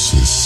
Hypnosis.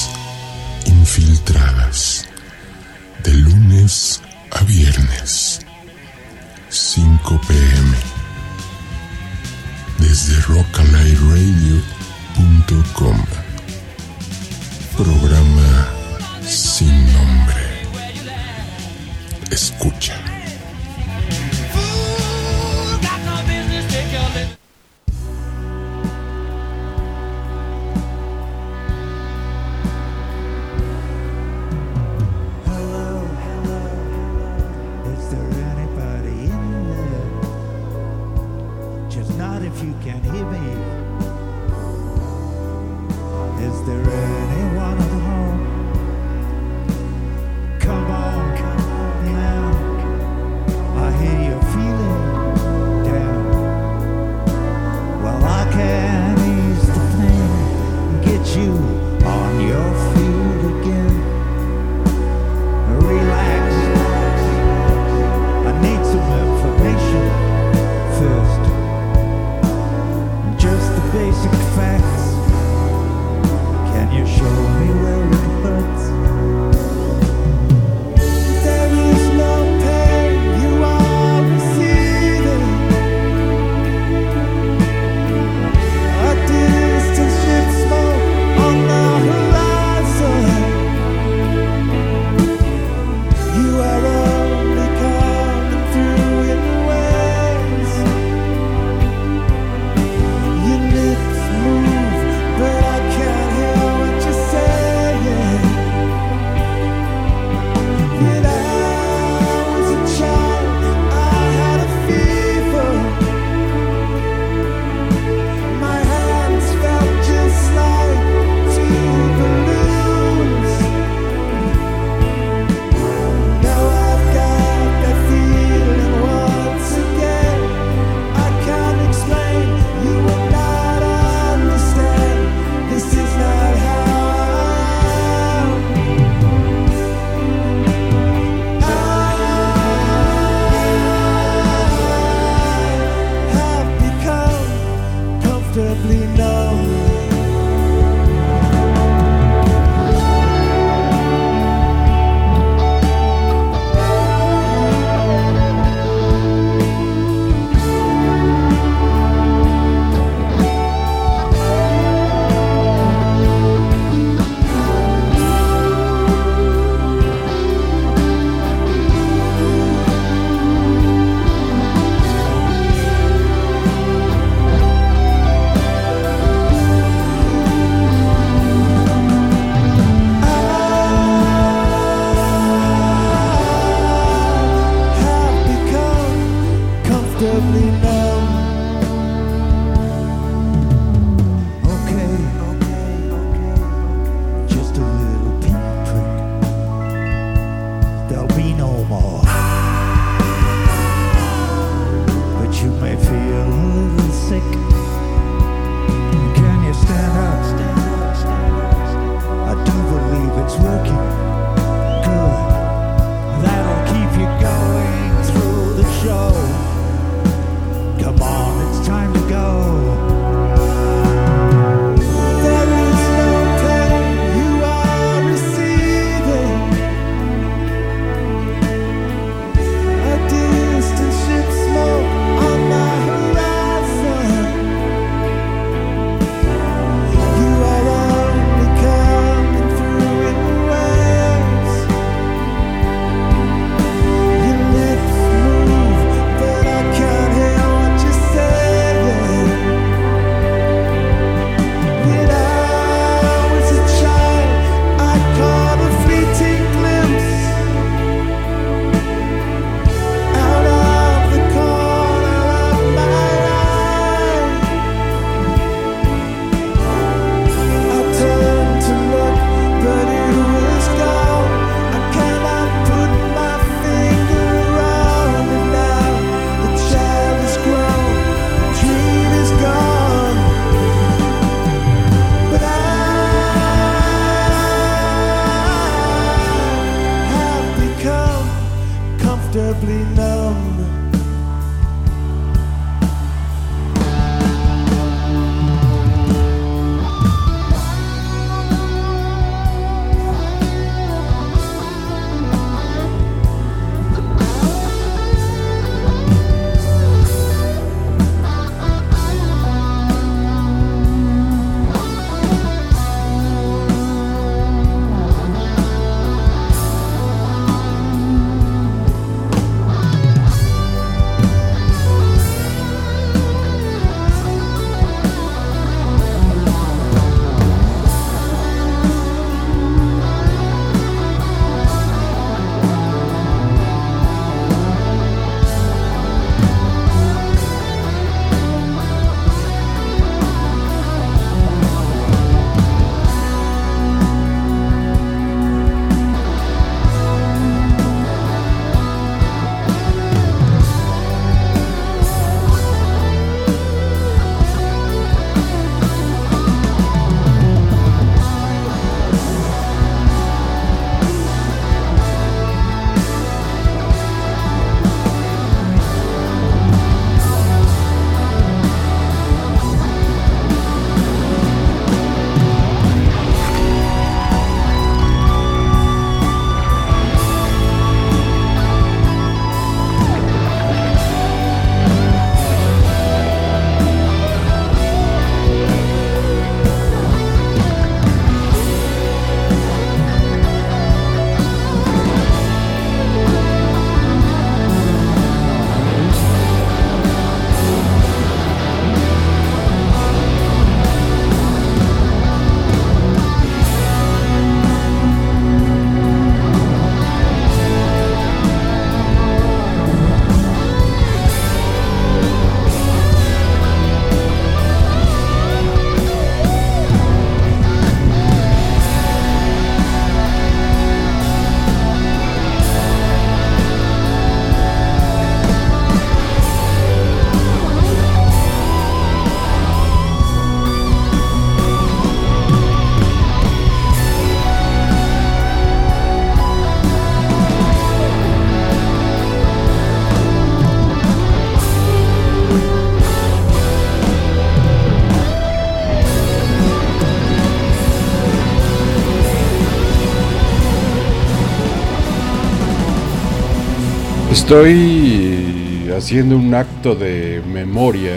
Estoy haciendo un acto de memoria,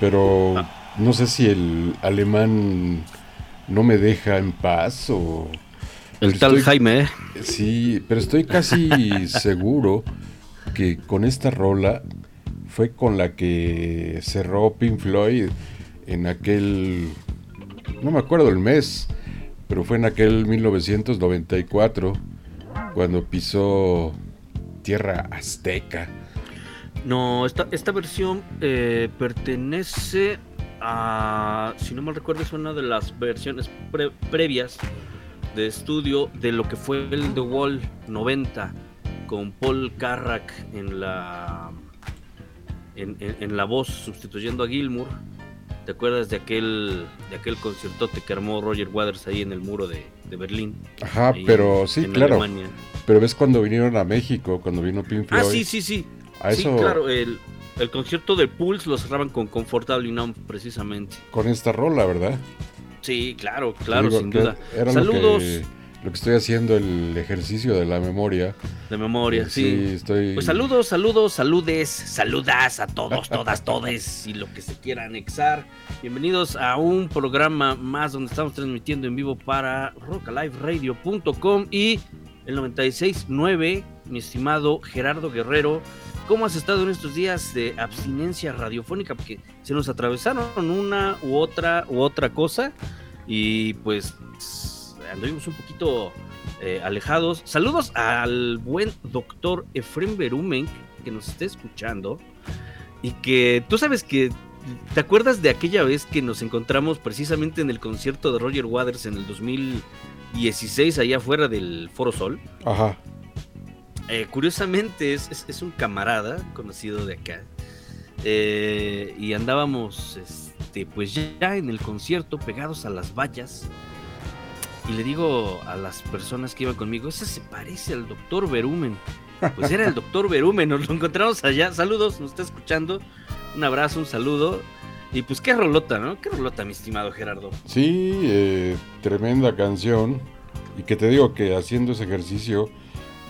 pero no sé si el alemán no me deja en paz o... El tal estoy- Jaime. Sí, pero estoy casi seguro que con esta rola fue con la que cerró Pink Floyd en aquel, no me acuerdo el mes, pero fue en aquel 1994 cuando pisó tierra azteca. No, esta, esta versión eh, pertenece a, si no mal recuerdo, es una de las versiones pre- previas de estudio de lo que fue el The Wall 90 con Paul Carrack en la en- en la voz sustituyendo a Gilmour. ¿Te acuerdas de aquel de aquel conciertote que armó Roger Waters ahí en el muro de, de Berlín? Ajá, pero sí, en claro. Alemania? Pero ves cuando vinieron a México, cuando vino Pink Floyd. Ah, sí, sí, sí. A Sí, eso, claro, el, el concierto de Pulse lo cerraban con Comfortable Numb, precisamente. con esta rola, ¿verdad? Sí, claro, claro, digo sin duda. Saludos que, lo que estoy haciendo, el ejercicio de la memoria. de memoria, sí. estoy. Pues saludos, saludos, saludes, saludas a todos, todas, todes y lo que se quiera anexar. Bienvenidos a un programa más donde estamos transmitiendo en vivo para rockaliveradio.com y el 96.9, mi estimado Gerardo Guerrero. ¿Cómo has estado en estos días de abstinencia radiofónica? Porque se nos atravesaron una u otra u otra cosa y pues anduvimos un poquito eh, alejados. Saludos al buen doctor Efrem Berumen que nos está escuchando y que tú sabes que ¿te acuerdas de aquella vez que nos encontramos precisamente en el concierto de Roger Waters en el 2016 allá afuera del Foro Sol? Ajá. Eh, curiosamente es, es- es un camarada conocido de acá. Eh, y andábamos este, pues ya en el concierto pegados a las vallas. Y le digo a las personas que iban conmigo, ese se parece al doctor Berumen. Pues era el doctor Berumen, nos lo encontramos allá. Saludos, nos está escuchando. Un abrazo, un saludo. Y pues qué rolota, ¿no? Qué rolota, mi estimado Gerardo. Sí, eh, tremenda canción. Y que te digo que haciendo ese ejercicio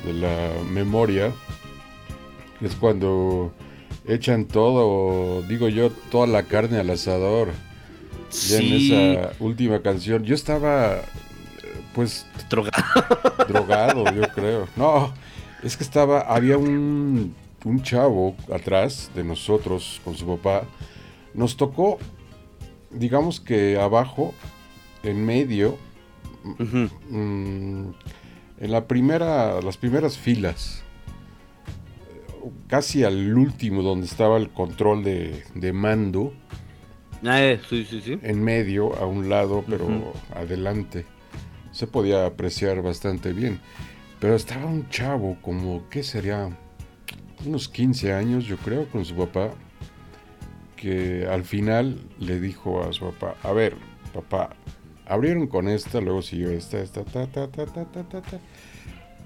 de la memoria es cuando echan todo, digo yo, toda la carne al asador. Ya Sí, en esa última canción. Yo estaba, pues, drogado. drogado, yo creo. No, es que estaba, había un, un chavo atrás de nosotros con su papá. Nos tocó, digamos que abajo, en medio, mm, en la primera, las primeras filas, casi al último donde estaba el control de, de mando, Ah, eh, sí, sí, sí. en medio, a un lado, pero adelante. Se podía apreciar bastante bien. Pero estaba un chavo, como, ¿qué sería? Unos 15 años, yo creo, con su papá, que al final le dijo a su papá, a ver, papá, abrieron con esta, luego siguió esta, esta, ta, ta, ta, ta, ta, ta, ta.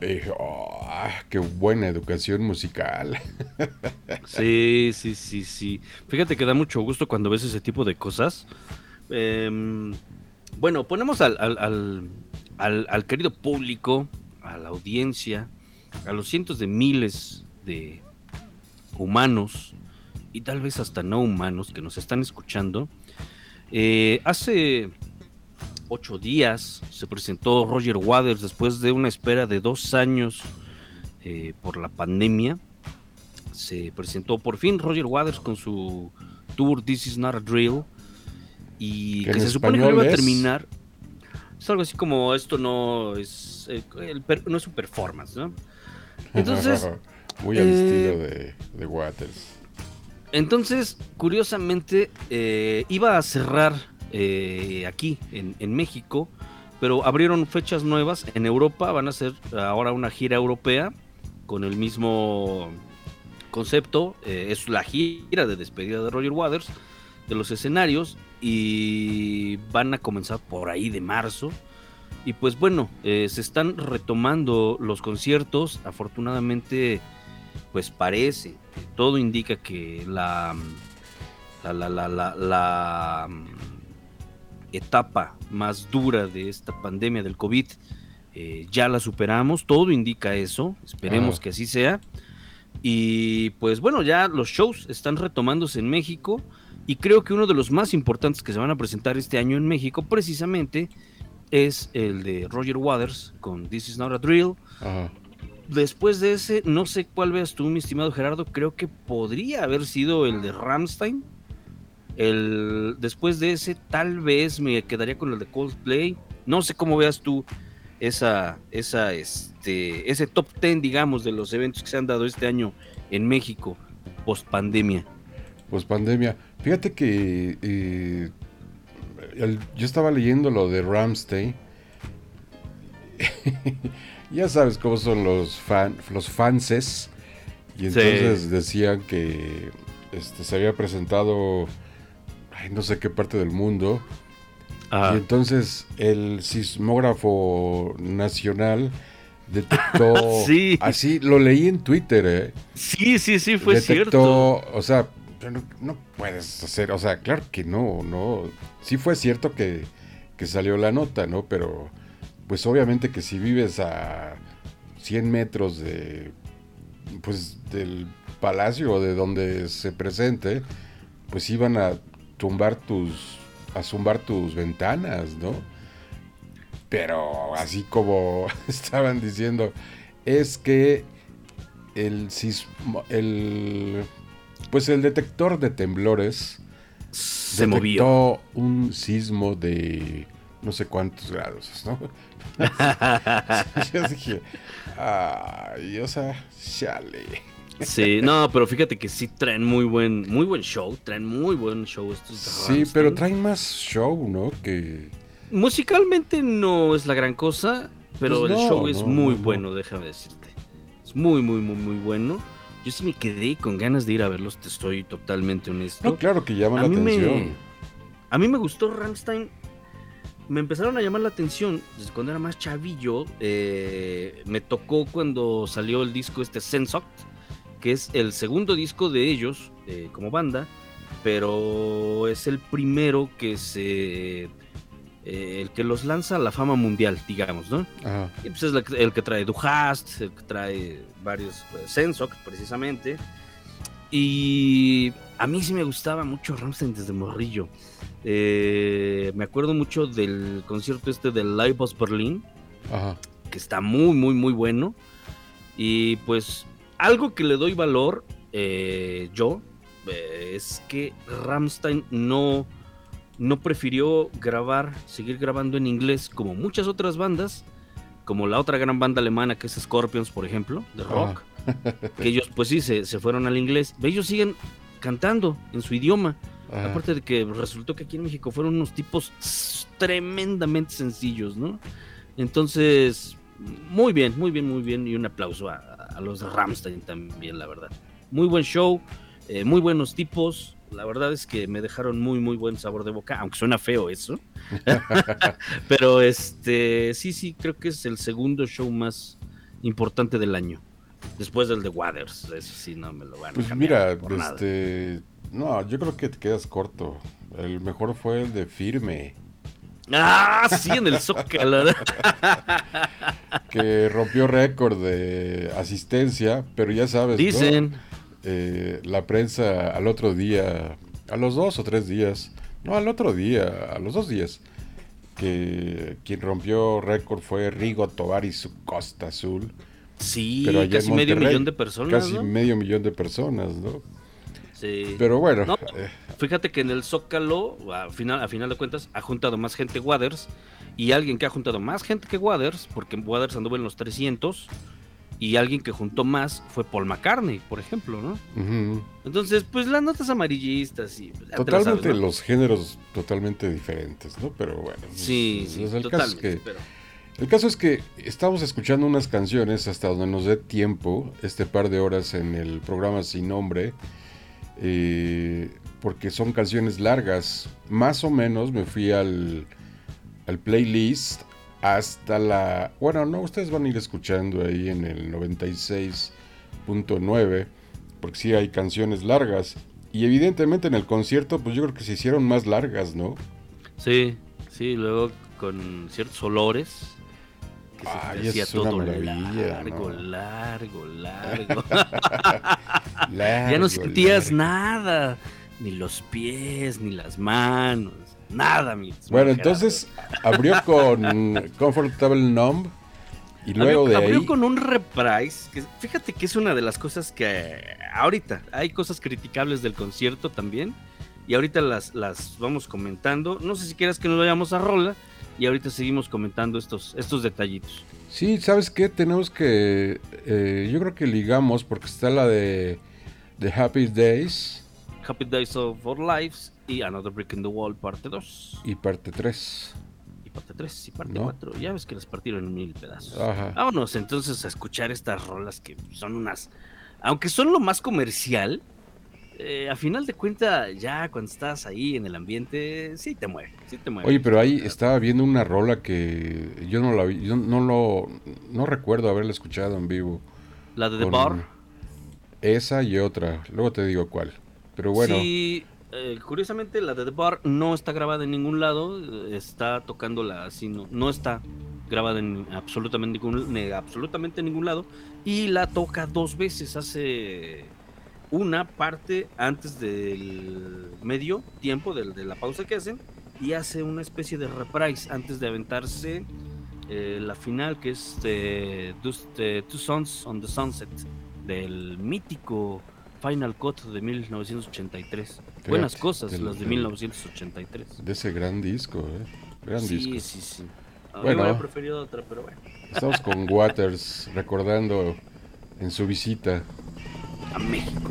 Y dije, "Oh, qué buena educación musical. Sí, sí, sí, sí. Fíjate que da mucho gusto cuando ves ese tipo de cosas. Em, bueno, ponemos al- al- al- al querido público, a la audiencia, a los cientos de miles de humanos y tal vez hasta no humanos que nos están escuchando. Eh, hace ocho días se presentó Roger Waters después de una espera de dos años eh, por la pandemia se presentó por fin Roger Waters con su tour This Is Not a Drill y Que se supone que iba a terminar. Es algo así como esto no es eh, el per- no es un performance, ¿no? Entonces, Muy al eh, estilo de, de Waters. entonces curiosamente eh, iba a cerrar eh, aquí en, en México, pero abrieron fechas nuevas en Europa. Van a hacer ahora una gira europea con el mismo concepto. eh, es la gira de despedida de Roger Waters de los escenarios y van a comenzar por ahí de marzo. Y pues bueno, eh, se están retomando los conciertos. Afortunadamente, pues parece, todo indica que la, la, la, la, la- la, mm, etapa más dura de esta pandemia del COVID eh, ya la superamos, todo indica eso, esperemos que así sea. Y pues bueno, ya los shows están retomándose en México y creo que uno de los más importantes que se van a presentar este año en México precisamente es el de Roger Waters con This Is Not a Drill. Ajá. Después de ese, no sé cuál veas tú, mi estimado Gerardo, creo que podría haber sido el de Ramstein. El, después de ese, tal vez me quedaría con el de Coldplay. No sé cómo veas tú esa, esa, este, ese top 10, digamos, de los eventos que se han dado este año en México, post pandemia. Pues pandemia. Fíjate que eh, el- yo estaba leyendo lo de Ramstein. ya sabes cómo son los fan, los fanses. Y Sí. entonces decían que este, se había presentado ay, no sé qué parte del mundo. Y entonces el sismógrafo nacional detectó. Sí. Así lo leí en Twitter, ¿eh? sí, sí, sí, fue detectó, cierto. o sea, no puedes hacer, o sea, claro que no, no. Sí fue cierto que, que salió la nota, ¿no? Pero, pues obviamente que si vives a 100 metros de, pues, del palacio o de donde se presente, pues iban a tumbar tus, a zumbar tus ventanas, ¿no? Pero así como estaban diciendo, es que el sismo, el pues el detector de temblores Se movió. un sismo de no sé cuántos grados, ¿no? Yo dije, ay, o sea, chale. Sí, no, pero fíjate que sí traen muy buen, muy buen show, traen muy buen show estos Sí, pero traen más show, ¿no? Que Musicalmente no es la gran cosa, pero Pues el show es no, muy no, no. bueno, déjame decirte. Es muy, muy, muy, muy bueno. Yo sí me quedé con ganas de ir a verlos, te estoy totalmente honesto. no, claro que llama a, la mí me, atención. a mí me gustó Rammstein. Me empezaron a llamar la atención desde cuando era más chavillo. eh, me tocó cuando salió el disco este Sensoct, que es el segundo disco de ellos eh, como banda, pero es el primero que se... eh, el que los lanza a la fama mundial, digamos, ¿no? Ajá. Y pues es la el que trae Du Hast, el que trae varios pues, Sensoc, precisamente. Y a mí sí me gustaba mucho Rammstein desde morrillo. Eh, me acuerdo mucho del concierto este del Live Boss Berlin, Ajá. que está muy, muy, muy bueno. Y pues algo que le doy valor eh, yo eh, es que Rammstein no, no prefirió grabar, seguir grabando en inglés como muchas otras bandas, como la otra gran banda alemana que es Scorpions, por ejemplo, de rock, que ellos pues sí se, se fueron al inglés. Ellos siguen cantando en su idioma. Aparte de que resultó que aquí en México fueron unos tipos tremendamente sencillos, ¿no? Entonces, muy bien, muy bien, muy bien. Y un aplauso a, a los de Ramstein también, la verdad. Muy buen show, eh, muy buenos tipos. La verdad es que me dejaron muy, muy buen sabor de boca, aunque suena feo eso. Pero este, sí, sí, creo que es el segundo show más importante del año. Después del de Waters. Eso sí, no me lo van a Pues cambiar mira, por nada. este. No, yo creo que te quedas corto. El mejor fue el de Firme, Ah, sí, en el Zócalo. que rompió récord de asistencia, pero ya sabes. ¿no? Eh, la prensa al otro día, a los dos o tres días, no, al otro día, a los dos días, que quien rompió récord fue Rigo Tobar y su Costa Azul. Sí, Pero allá casi medio millón de personas. Casi ¿no? medio millón de personas, ¿no? Sí. Pero bueno, No. eh, Fíjate que en el Zócalo, a final, a final de cuentas, ha juntado más gente Waters. Y alguien que ha juntado más gente que Waters, porque Waters anduvo en los 300. Y alguien que juntó más fue Paul McCartney, por ejemplo, ¿no? Entonces, pues las notas amarillistas y. pues, totalmente sabes, ¿no? los géneros totalmente diferentes, ¿no? Pero bueno, pues, Sí, pues, sí, el, caso es totalmente. que, pero- el caso es que estamos escuchando unas canciones hasta donde nos dé tiempo, este par de horas en el programa Sin Nombre, eh, porque son canciones largas. Más o menos me fui al, al playlist hasta la... Bueno, no, ustedes van a ir escuchando ahí en el 96.9, porque sí hay canciones largas. Y evidentemente en el concierto, pues yo creo que se hicieron más largas, ¿no? Sí, sí, luego con ciertos olores. que se Ay, te hacía es una todo maravilla, largo, ¿no? largo, largo. ya no sentías largo. nada, ni los pies, ni las manos, nada, mi Bueno, entonces abrió con Comfortable Numb y luego abrió, de abrió ahí. con un reprise, que fíjate que es una de las cosas que ahorita hay cosas criticables del concierto también, y ahorita las, las vamos comentando. No sé si quieras que nos vayamos a rola, y ahorita seguimos comentando estos, estos detallitos. Sí, ¿sabes qué? Tenemos que. eh, yo creo que ligamos porque está la de The Happy Days Happy Days of Our Lives y Another Brick in the Wall, parte 2. y parte 3. Y parte 3 y parte ¿No? 4. Ya ves que las partieron en mil pedazos. Ajá. Vámonos entonces a escuchar estas rolas que son unas. Aunque son lo más comercial, eh, a final de cuentas, ya cuando estás ahí en el ambiente, sí te mueve, sí te mueve. Oye, pero ahí estaba viendo una rola que yo no la vi, yo no lo no recuerdo haberla escuchado en vivo. La de The Bar. Esa y otra, luego te digo cuál. Pero bueno, Sí, eh, curiosamente la de The Bar no está grabada en ningún lado, eh, está tocándola así, no, está grabada en absolutamente ningún, absolutamente ningún lado y la toca dos veces, hace una parte antes del medio tiempo del- de, la pausa que hacen y hace una especie de reprise antes de aventarse eh, la final que es de de Two Sons on the Sunset del mítico Final Cut de 1983. Buenas Fíjate, cosas del- las de del- 1983. de ese gran disco, ¿eh? Gran Sí, disco. sí, sí. A mí Bueno. me preferido otra, pero bueno. Estamos con Waters recordando en su visita. A México.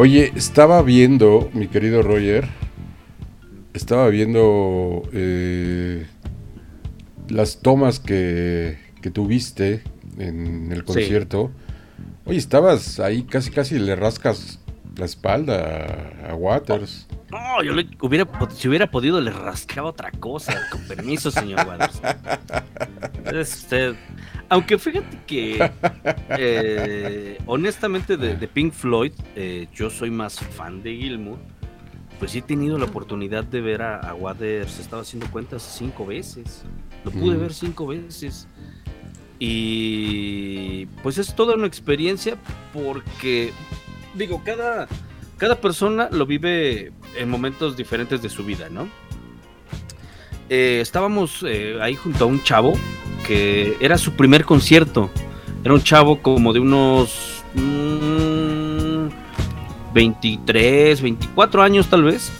Oye, estaba viendo, mi querido Roger, estaba viendo eh, las tomas que, que tuviste en el concierto. Oye, estabas ahí casi casi le rascas la espalda a, a Waters. No, yo le hubiera, si hubiera podido le rascaba otra cosa. Con permiso, señor Waters. Es usted. Aunque fíjate que, eh, honestamente, de, de Pink Floyd, eh, yo soy más fan de Gilmour. Pues sí he tenido la oportunidad de ver a, a Waters, estaba haciendo cuentas cinco veces. Lo pude Mm. ver cinco veces. Y pues es toda una experiencia porque, digo, cada, cada persona lo vive en momentos diferentes de su vida, ¿no? Eh, estábamos eh, ahí junto a un chavo era su primer concierto. Era un chavo como de unos mm, 23, 24 años tal vez.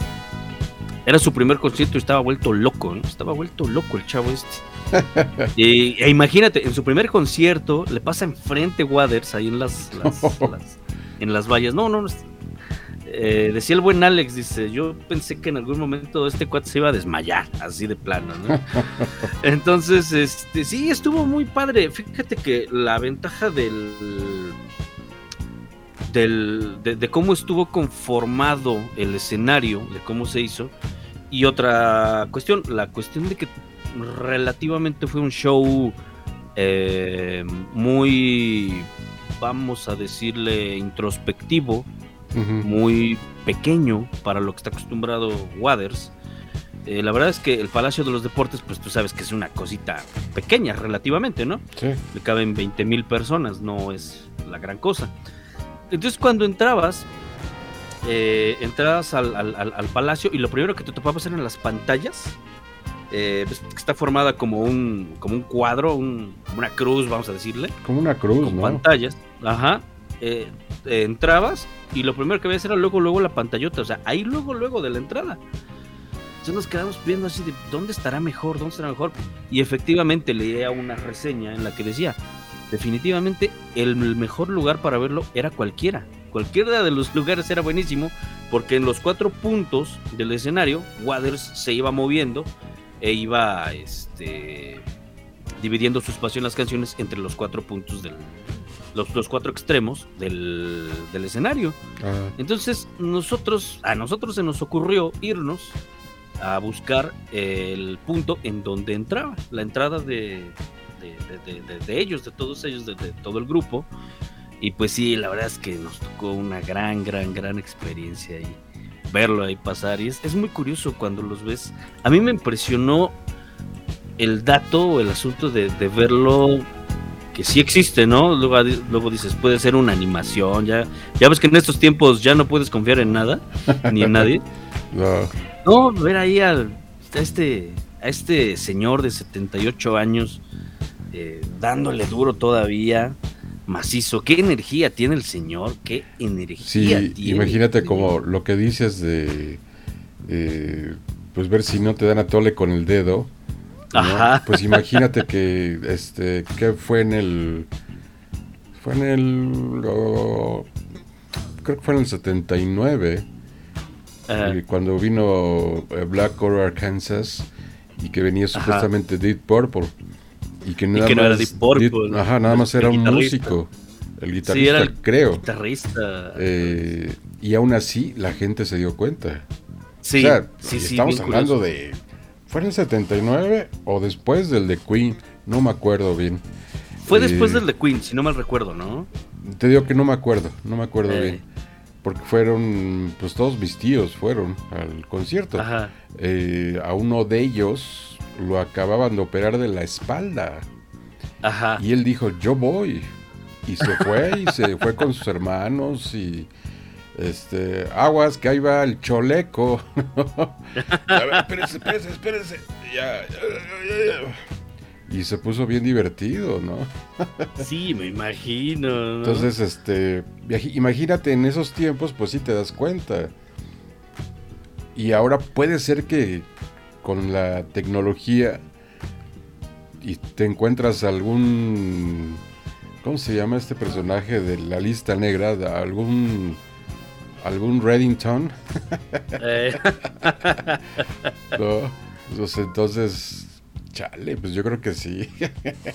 Era su primer concierto y estaba vuelto loco, ¿no? Estaba vuelto loco el chavo este. y, e imagínate, en su primer concierto le pasa enfrente Waters ahí en las, las- las- en las vallas. No, no, no. Eh, decía el buen Alex, dice, yo pensé que en algún momento este cuate se iba a desmayar, así de plano, ¿no? Entonces, este, sí, estuvo muy padre. Fíjate que la ventaja del, del de, de cómo estuvo conformado el escenario, de cómo se hizo, y otra cuestión, la cuestión de que relativamente fue un show eh, muy, vamos a decirle, introspectivo, Muy pequeño para lo que está acostumbrado Waters. Eh, la verdad es que el Palacio de los Deportes, pues tú sabes que es una cosita pequeña relativamente, ¿no? Sí. Le caben 20 mil personas, no es la gran cosa. Entonces cuando entrabas, eh, entrabas al, al- al- al palacio y lo primero que te topabas eran las pantallas. eh, ves que está formada como un, como un cuadro, un- como una cruz, vamos a decirle Como una cruz, con ¿no? pantallas. Ajá. Eh, entrabas y lo primero que veías era luego, luego la pantallota. O sea, ahí luego, luego de la entrada. Entonces nos quedamos viendo así de dónde estará mejor, dónde estará mejor. Y efectivamente leía una reseña en la que decía, definitivamente el mejor lugar para verlo era cualquiera. Cualquiera de los lugares era buenísimo porque en los cuatro puntos del escenario, Waters se iba moviendo e iba este, dividiendo su espacio en las canciones entre los cuatro puntos del los, los cuatro extremos del, del escenario. Entonces nosotros, a nosotros se nos ocurrió irnos a buscar el punto en donde entraba, la entrada de, de, de- de- ellos, de todos ellos, de, todo el grupo. Y pues sí, la verdad es que nos tocó una gran, gran, gran experiencia ahí, verlo ahí pasar. Y es, es muy curioso cuando los ves. A mí me impresionó el dato o el asunto de, de verlo que sí existe, ¿no? Luego, luego dices, puede ser una animación, ya, ya ves que en estos tiempos ya no puedes confiar en nada, ni en nadie. no. No, ver ahí al- a este, a este señor de 78 años eh, dándole duro todavía, macizo. ¿Qué energía tiene el señor? ¿Qué energía Sí, tiene? imagínate como lo que dices de eh, pues ver si no te dan a tole con el dedo. ¿No? Ajá. Pues imagínate que este que fue en el fue en el oh, creo que fue en el 79 Ah, eh, cuando vino eh, Black Horror Arkansas y que venía supuestamente Deep Purple y que nada que no más era Deep Purple, ajá, nada más era un músico, el sí, guitarrista, era el creo. guitarrista. Eh, y aún así la gente se dio cuenta. sí, o sea, sí, sí, estamos hablando curioso. de... ¿Fue en el 79 o después del de Queen? No me acuerdo bien. Fue después eh, del de Queen, si no mal recuerdo, ¿no? Te digo que no me acuerdo, no me acuerdo Eh. bien. Porque fueron, pues todos mis tíos fueron al concierto. Ajá. Eh, a uno de ellos lo acababan de operar de la espalda. Ajá. Y él dijo, yo voy. Y se fue y se fue con sus hermanos y este aguas que ahí va el choleco. A ver, espérense, espérense, espérense. Ya, ya, ya, ya. Y se puso bien divertido, ¿no? Sí, me imagino. ¿no? Entonces, este, imagínate en esos tiempos, pues sí te das cuenta. Y ahora puede ser que con la tecnología y te encuentras algún, ¿cómo se llama este personaje de la lista negra? Algún algún Reddington. Eh, ¿no? Pues, entonces, chale, pues yo creo que sí.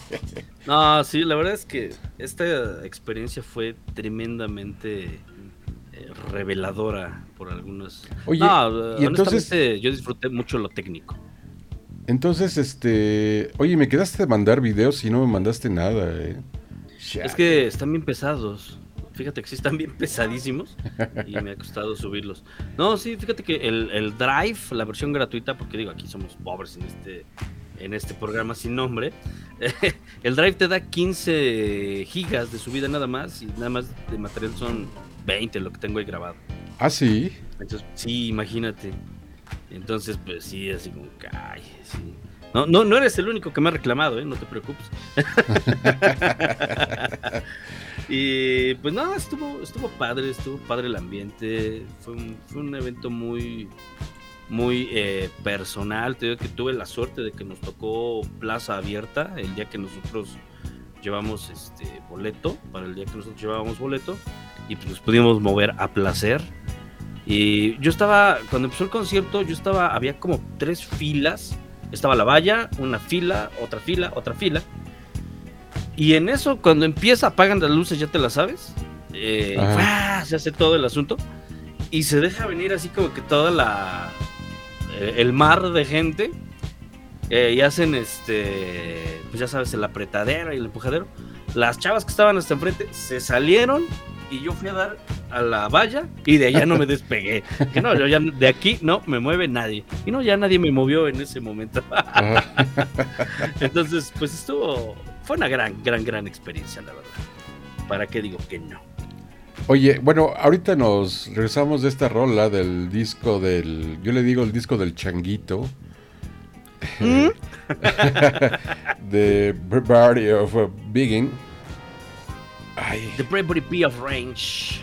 no, sí, la verdad es que esta experiencia fue tremendamente eh, reveladora por algunos. Oye, no, y entonces- yo disfruté mucho lo técnico. Entonces, este, oye, me quedaste de mandar videos y no me mandaste nada, ¿eh? Es que están bien pesados. Fíjate que sí están bien pesadísimos y me ha costado subirlos. No, sí, fíjate que el, el Drive, la versión gratuita, porque digo, aquí somos pobres en este, en este programa sin nombre. El Drive te da 15 gigas de subida nada más y nada más de material son 20 lo que tengo ahí grabado. Ah, sí. Entonces, sí, imagínate. Entonces, pues sí, así como ay, sí. No, no, no eres el único que me ha reclamado, ¿eh? No te preocupes. y pues nada, estuvo, estuvo padre, estuvo padre el ambiente. Fue un, fue un evento muy, muy eh, personal. Te digo que tuve la suerte de que nos tocó plaza abierta el día que nosotros llevamos este boleto, para el día que nosotros llevábamos boleto, y pues nos pudimos mover a placer. Y yo estaba, cuando empezó el concierto, yo estaba, había como tres filas. Estaba la valla, una fila, otra fila, otra fila. Y en eso, cuando empieza, apagan las luces, ya te las sabes. eh, se hace todo el asunto. Y se deja venir así como que toda la. eh, el mar de gente. eh, y hacen este. Pues ya sabes, el apretadero y el empujadero. Las chavas que estaban hasta enfrente se salieron y yo fui a dar a la valla y de allá no me despegué. Que no, yo ya de aquí no me mueve nadie. Y no, ya nadie me movió en ese momento. Entonces, pues estuvo. Fue una gran, gran, gran experiencia, la verdad. ¿Para qué digo que no? Oye, bueno, ahorita nos regresamos de esta rola del disco del, yo le digo el disco del changuito, ¿Mm? de Barry of Biggin. Ay, The Bravery P of Range.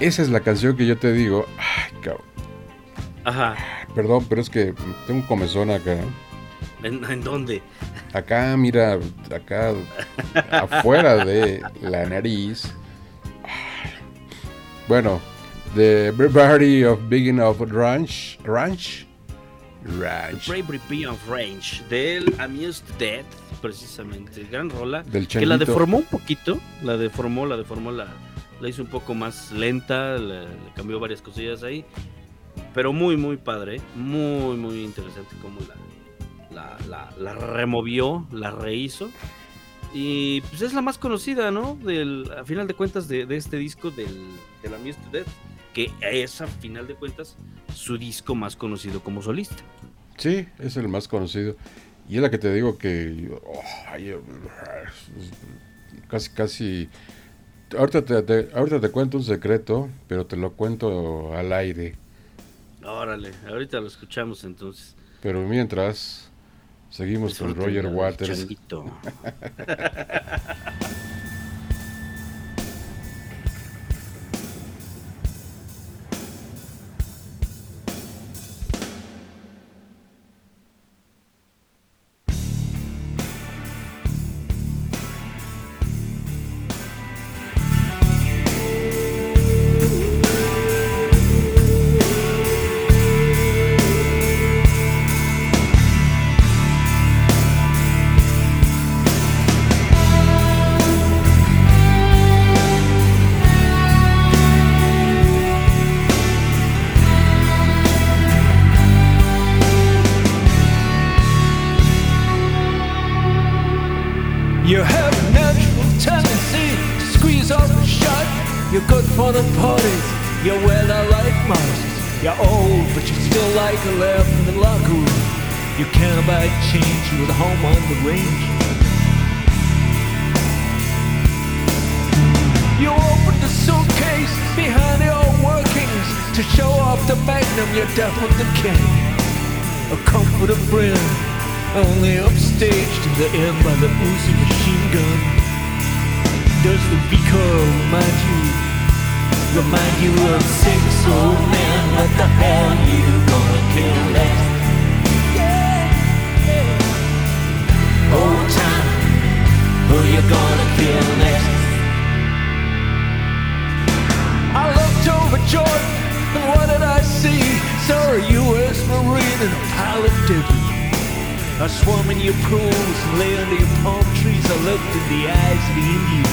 esa es la canción que yo te digo. Ay, cabrón. Ajá. Perdón, pero es que tengo un comezón acá. ¿En, en dónde? Acá, mira, acá afuera de la nariz. Bueno, The Barry of Biggin of Ranch. Ranch. The Ranch. Bravery P of Range. Del Amused Death, precisamente. Gran rola. Del Que la deformó un poquito. La deformó, la deformó, la, la hizo un poco más lenta. Le, le cambió varias cosillas ahí. Pero muy, muy padre. Muy, muy interesante cómo la, la, la, la removió, la rehizo. Y pues es la más conocida, ¿no? Del, a final de cuentas, de, de este disco del, del Amused Death. Que es, a final de cuentas, su disco más conocido como solista. Sí, es el más conocido. Y es la que te digo que. oh, casi, casi. Ahorita te, te- ahorita te cuento un secreto, pero te lo cuento al aire. Órale, ahorita lo escuchamos entonces. Pero mientras, seguimos con Roger Waters. the range. You open the suitcase behind your workings to show off the magnum you're the king. A comforter friend, only upstaged in the end by the Uzi machine gun. Does the recoil remind you, remind you of six old men? What the hell you gonna kill next? Old time, who you gonna kill next? I looked over Jordan, and what did I see? Saw a U.S. Marine in a pile of duty. I swam in your pools, and lay under your palm trees. I looked in the eyes of the Indian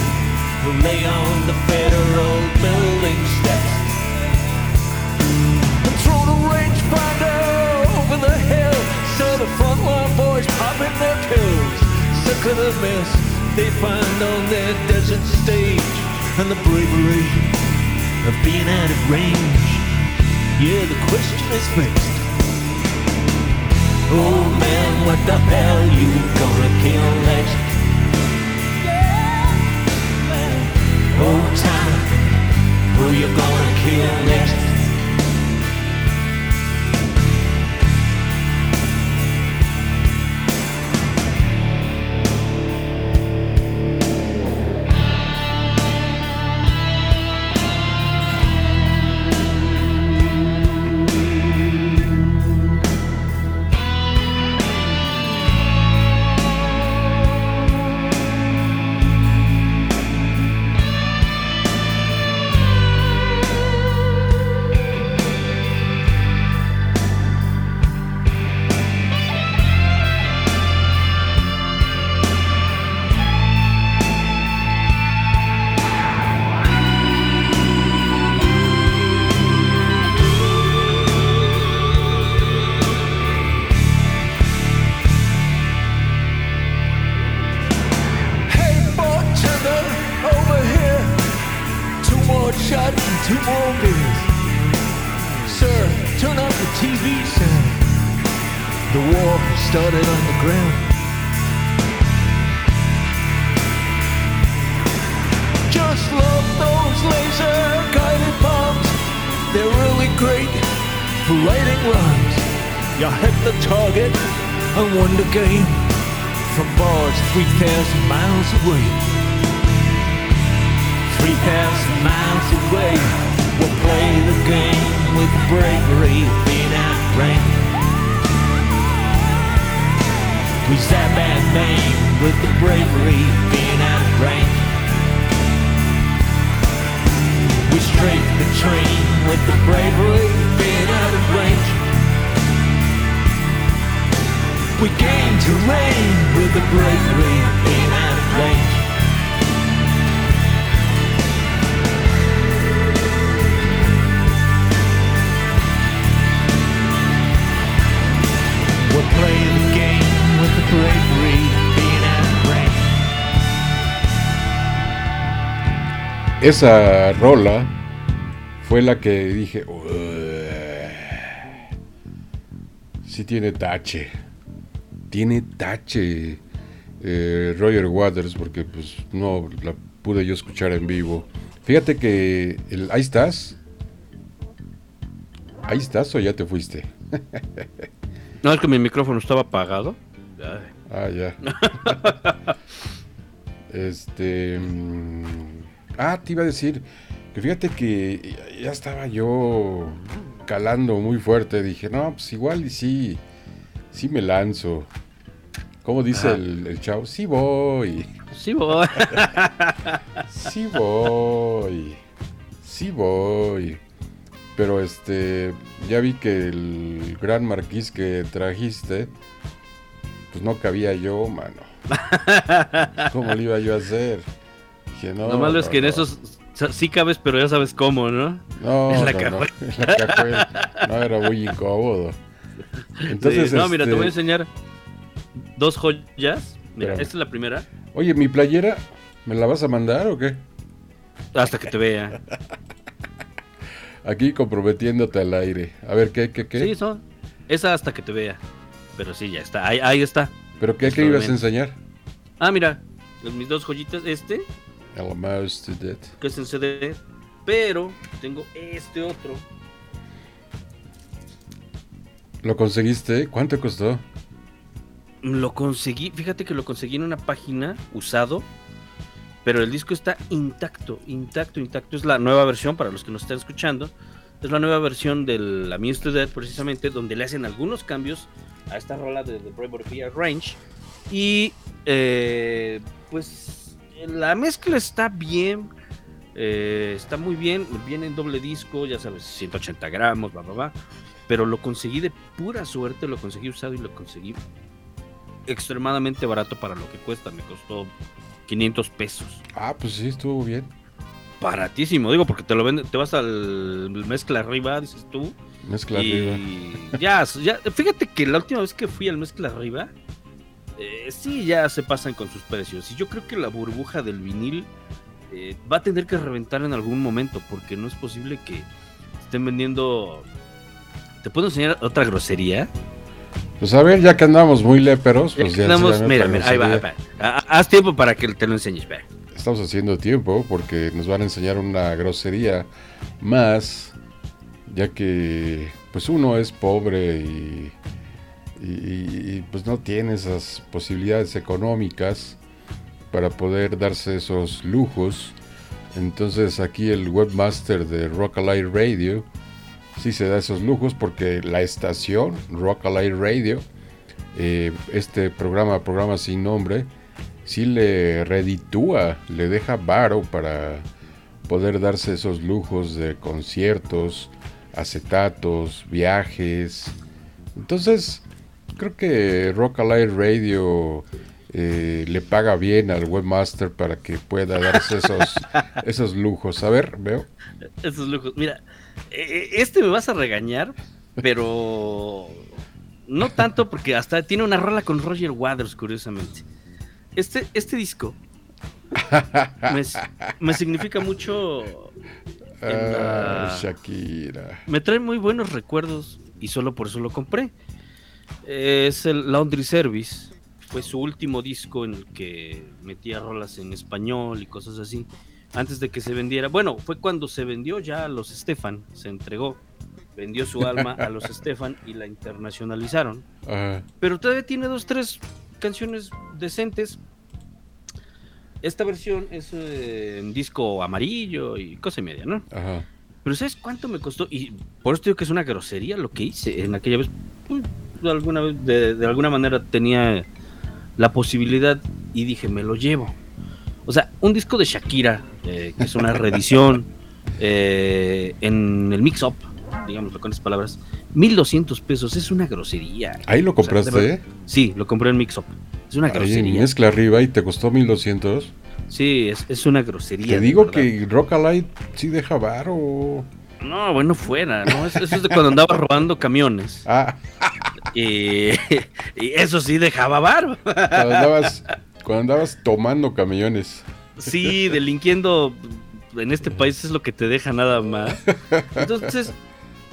who lay on the federal building steps. I threw the rangefinder over the hill. Saw the frontline boys popping their pills. Sick of the mess they find on their desert stage. And the bravery of being out of range. Yeah, the question is fixed. Oh man, what the hell you gonna kill next? Oh time, who you gonna kill next? Esa rola fue la que dije, si tiene tache, tiene tache eh, Roger Waters porque pues no la pude yo escuchar en vivo. Fíjate que el, ahí estás, ahí estás o ya te fuiste. No, es que mi micrófono estaba apagado. Ay. Ah, ya. este. mm, Ah, te iba a decir que fíjate que ya- estaba yo calando muy fuerte. Dije, no, pues igual y sí, sí me lanzo. ¿Cómo dice el, el chavo? Sí voy, Sí, voy. sí voy, sí voy. Pero este, ya vi que el gran marquís que trajiste, pues no cabía yo, mano. ¿Cómo le iba yo a hacer? Dije, no. Lo malo es que en esos sí cabes, pero ya sabes cómo, ¿no? No, en la no, no, cajuela. en la cajuela. No, era muy incómodo. Entonces, Sí, no, mira, te voy a este, enseñar dos joyas. Mira, Espérame. esta es la primera. Oye, mi playera, ¿me la vas a mandar o qué? Hasta que te vea. Aquí comprometiéndote al aire. A ver, ¿qué, qué, qué? Sí, son. Esa hasta que te vea. Pero sí, ya está. Ahí, ahí está. ¿Pero qué, qué ibas a enseñar? Ah, mira. Mis dos joyitas. Este, El mouse to death. que es en CD. Pero tengo este otro. ¿Lo conseguiste? ¿Cuánto costó? Lo conseguí. Fíjate que lo conseguí en una página usado. Pero el disco está intacto, intacto, intacto. Es la nueva versión para los que nos están escuchando. Es la nueva versión de la Means to Death, precisamente, donde le hacen algunos cambios a esta rola de The Bravery Via Range. Y eh, pues la mezcla está bien. Eh, está muy bien, viene en doble disco, ya sabes, 180 gramos, va, va, va. Pero lo conseguí de pura suerte, lo conseguí usado y lo conseguí extremadamente barato para lo que cuesta. Me costó 500 pesos. Ah, pues sí, estuvo bien. Baratísimo, digo, porque te lo venden, te vas al mezcla arriba, dices tú. Mezcla y arriba. ya, ya, fíjate que la última vez que fui al mezcla arriba, eh, sí, ya se pasan con sus precios. Y yo creo que la burbuja del vinil eh, va a tener que reventar en algún momento, porque no es posible que estén vendiendo. ¿Te puedo enseñar otra grosería? Pues a ver, ya que andamos muy léperos, Ya pues que ya andamos- mira, mira, ahí va, ahí va. Ha- Haz tiempo para que te lo enseñes. Estamos haciendo tiempo porque nos van a enseñar una grosería más, ya que pues uno es pobre y, y- pues no tiene esas posibilidades económicas para poder darse esos lujos. Entonces aquí el webmaster de Rock Alive Radio sí se da esos lujos porque la estación Rock Alive Radio, eh, este programa, programa sin nombre, sí le reditúa, le deja varo para poder darse esos lujos de conciertos, acetatos, viajes. Entonces, creo que Rock Alive Radio eh, le paga bien al webmaster para que pueda darse esos, esos lujos. A ver, veo. Esos lujos. Mira, eh, este me vas a regañar, pero no tanto porque hasta tiene una rola con Roger Waters, curiosamente. Este, este disco me, me significa mucho. en la- Ah, Shakira. Me trae muy buenos recuerdos y solo por eso lo compré. Es el Laundry Service. Fue su último disco en el que metía rolas en español y cosas así. Antes de que se vendiera. Bueno, fue cuando se vendió ya a los Stefan. Se entregó. Vendió su alma a los Stefan y la internacionalizaron. Pero todavía tiene dos, tres canciones decentes. Esta versión es eh, en disco amarillo y cosa y media, ¿no? Ajá. Pero ¿sabes cuánto me costó? Y por eso digo que es una grosería lo que hice en aquella vez. De alguna de, de alguna manera tenía la posibilidad y dije, me lo llevo. O sea, un disco de Shakira, eh, que es una reedición eh, en el mix-up, digámoslo con esas palabras, 1200 pesos, es una grosería. Ahí lo O sea, de compraste, verdad- ¿eh? Sí, lo compré en mix-up. Es una Ahí en grosería. mezcla arriba y te costó 1200. Sí, es, es una grosería. Te digo que Rock Alive sí deja varo. No, bueno, fuera, ¿no? Eso, eso es de cuando andaba robando camiones. Ah, Y, y eso sí dejaba barba. cuando andabas, cuando andabas tomando camiones. Sí, delinquiendo en este país es lo que te deja nada más. Entonces,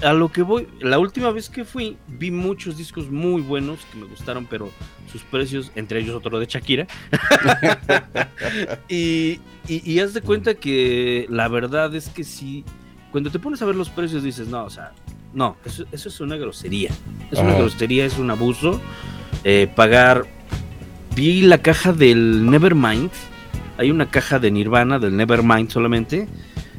a lo que voy, la última vez que fui, vi muchos discos muy buenos que me gustaron, pero sus precios, entre ellos otro de Shakira. y, y, y haz de cuenta que la verdad es que sí, cuando te pones a ver los precios dices, no, o sea, no, eso, eso es una grosería. Es una Ajá. grosería, es un abuso. Eh, pagar. Vi la caja del Nevermind. Hay una caja de Nirvana, del Nevermind solamente.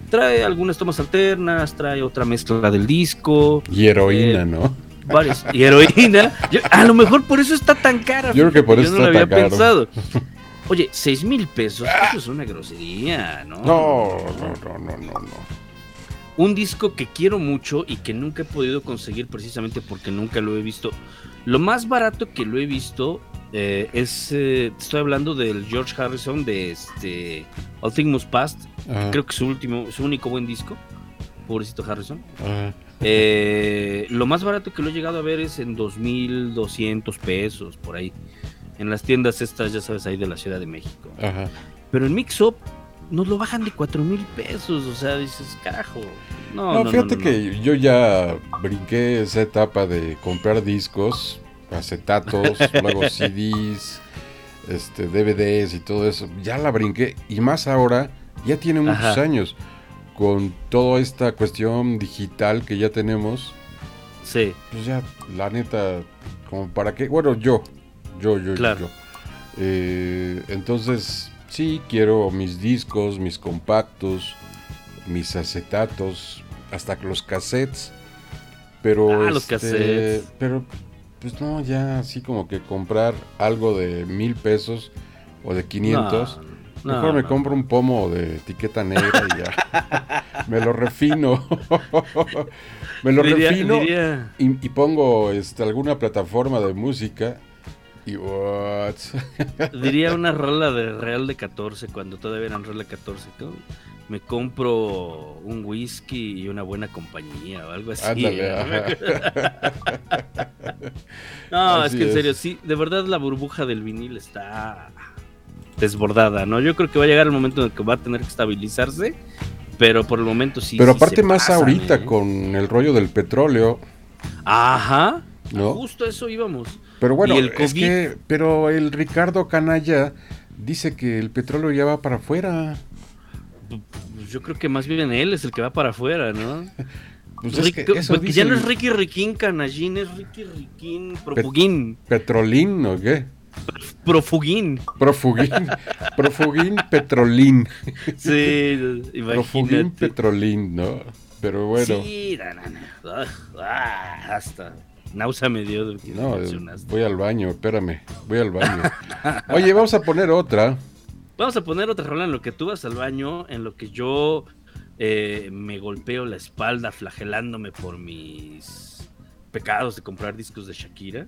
Trae algunas tomas alternas, trae otra mezcla del disco, Y heroína, Eh, ¿no? varios, y heroína. Yo- a lo mejor por eso está tan cara. Yo creo que por eso yo no está lo había tan caro. pensado. Oye, seis mil pesos, eso es una grosería, ¿no? No, no, no, no, no, no. Un disco que quiero mucho y que nunca he podido conseguir precisamente porque nunca lo he visto. Lo más barato que lo he visto eh, es, eh, estoy hablando del George Harrison de este All Things Must Past, Ajá, creo que su último, su único buen disco, pobrecito Harrison. ajá. Eh, lo más barato que lo he llegado a ver es en 2.200 pesos por ahí, en las tiendas estas, ya sabes, ahí de la Ciudad de México. Ajá. Pero en Mix Up nos lo bajan de 4 mil pesos, o sea, dices, carajo. No, No, no, fíjate no, que yo ya brinqué esa etapa de comprar discos, acetatos, luego CDs, este, DVDs y todo eso. Ya la brinqué y más ahora, ya tiene muchos Ajá. años con toda esta cuestión digital que ya tenemos. Sí, Pues ya, la neta, como para qué, bueno, yo, yo, yo, Claro. yo. Eh, entonces, sí, quiero mis discos, mis compactos, mis acetatos, hasta los cassettes. Pero, Ah, los este, cassettes. pero, pues no, ya así como que comprar algo de mil pesos o de 500, No, Mejor me no. compro un pomo de etiqueta negra y ya. me lo refino. me lo Diría- refino diría- y, y pongo este, alguna plataforma de música. Y what? Diría una rola de Real de 14 cuando todavía eran Real de 14. ¿no? Me compro un whisky y una buena compañía o algo así. Ándale, ¿no? es que en es. serio, sí, de verdad la burbuja del vinil está desbordada, ¿no? Yo creo que va a llegar el momento en el que va a tener que estabilizarse, pero por el momento sí. Pero sí aparte más pasan, ahorita ¿eh? con el rollo del petróleo, Ajá. ¿no? Justo eso íbamos. Pero bueno, el es que, pero el Ricardo Canalla dice que el petróleo ya va para afuera. Pues yo creo que más bien él es el que va para afuera, ¿no? Pues es que Rico- eso porque ya dice no es Ricky Riquín Canallín, es Ricky Riquín Profuguín. Petrolín, ¿o qué? Profuguín. Profugín, Profugín Petrolín, Sí, Profugín imagínate. Petrolín, ¿no? Pero bueno, Sí, na, na, na. Ah, ah, hasta náusea me dio no, voy al baño, espérame, voy al baño. Oye, vamos a poner otra. Vamos a poner otra rola en lo que tú vas al baño, en lo que yo eh, me golpeo la espalda flagelándome por mis pecados de comprar discos de Shakira.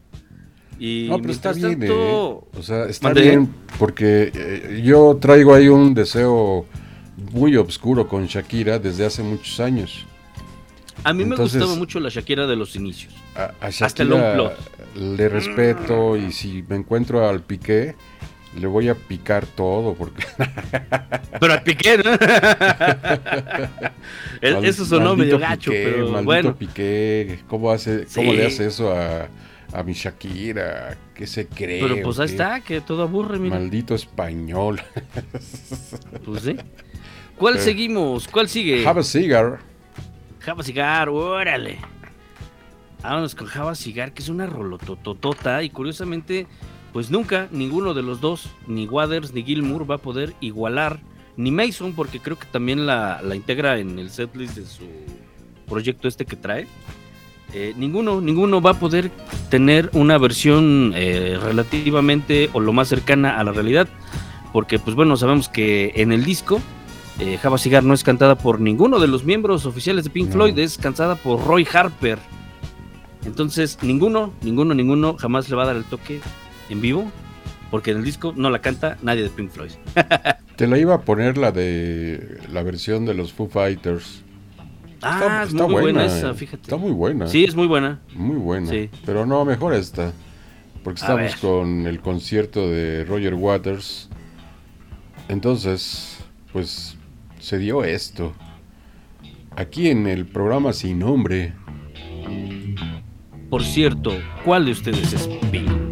Y No, pero está bien, tanto- ¿eh? O sea, está ¿Mandé? bien porque eh, yo traigo ahí un deseo muy oscuro con Shakira desde hace muchos años. A mí Entonces- me gustaba mucho la Shakira de los inicios. A, a Hasta el Shakira Unplugged. le respeto y si me encuentro al Piqué, le voy a picar todo porque Pero al Piqué, ¿no? E- Mal- Eso sonó medio gacho, Piqué, pero bueno. Piqué, ¿cómo, hace, cómo Sí. le hace eso a, a mi Shakira? ¿Qué se cree? Pero pues ahí está, que todo aburre, mira. Maldito español. Pues sí. ¿Cuál Sí. seguimos? ¿Cuál sigue? Have a cigar. Java Cigar, órale. Vámonos con Java Cigar, que es una rolotototota. Y curiosamente, pues nunca ninguno de los dos, ni Waters ni Gilmour, va a poder igualar. Ni Mason, porque creo que también la, la integra en el setlist de su proyecto este que trae. Eh, ninguno, ninguno va a poder tener una versión eh, relativamente o lo más cercana a la realidad. Porque, pues bueno, sabemos que en el disco eh, Java Cigar no es cantada por ninguno de los miembros oficiales de Pink No. Floyd, es cantada por Roy Harper. Entonces, ninguno, ninguno, ninguno jamás le va a dar el toque en vivo, porque en el disco no la canta nadie de Pink Floyd. Te la iba a poner la de la versión de los Foo Fighters. Ah, es muy buena, esa, fíjate. Está muy buena. Sí, es muy buena. Muy buena. Sí. Pero no, mejor esta. Porque estamos con el concierto de Roger Waters. Entonces, pues se dio esto. Aquí en el programa Sin Nombre. Por cierto, ¿cuál de ustedes es Pink?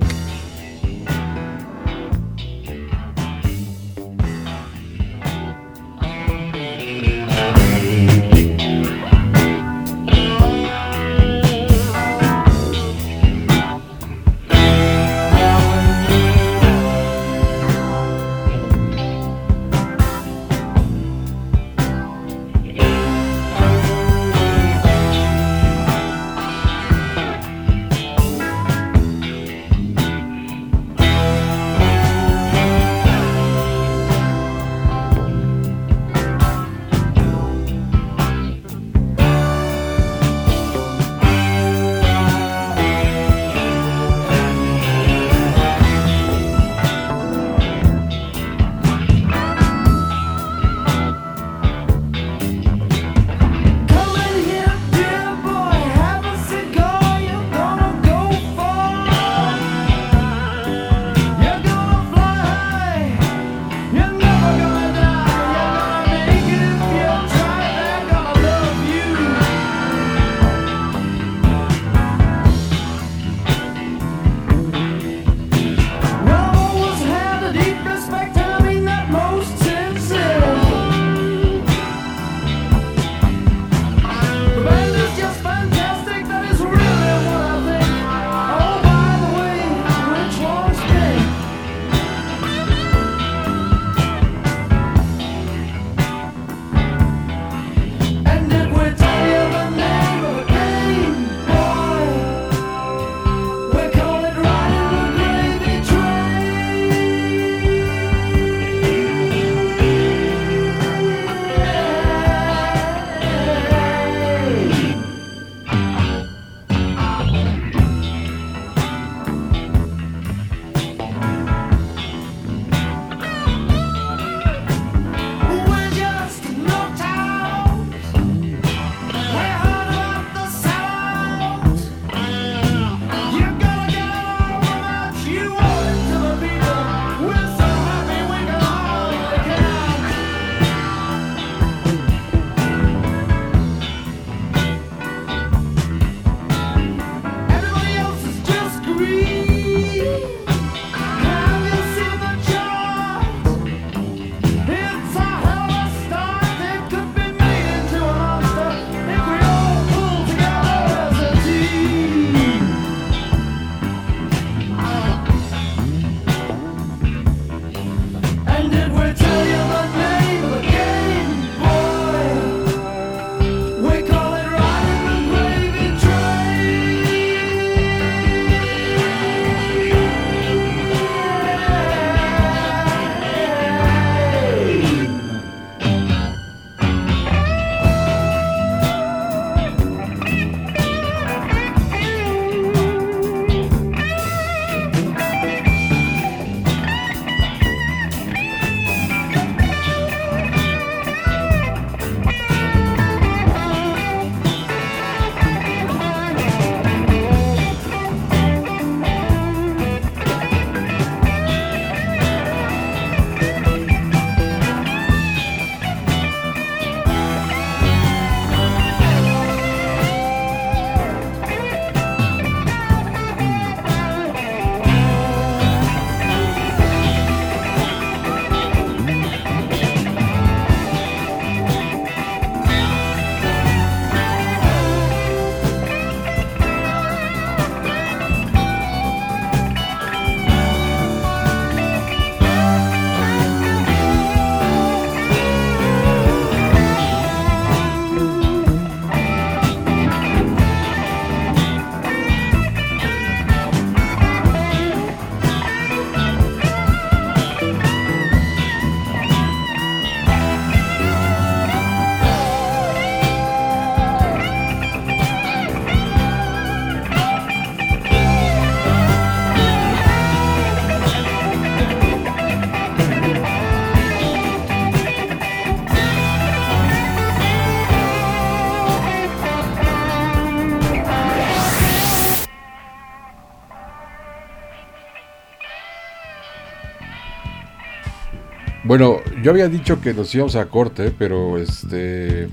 Bueno, yo había dicho que nos íbamos a corte, pero este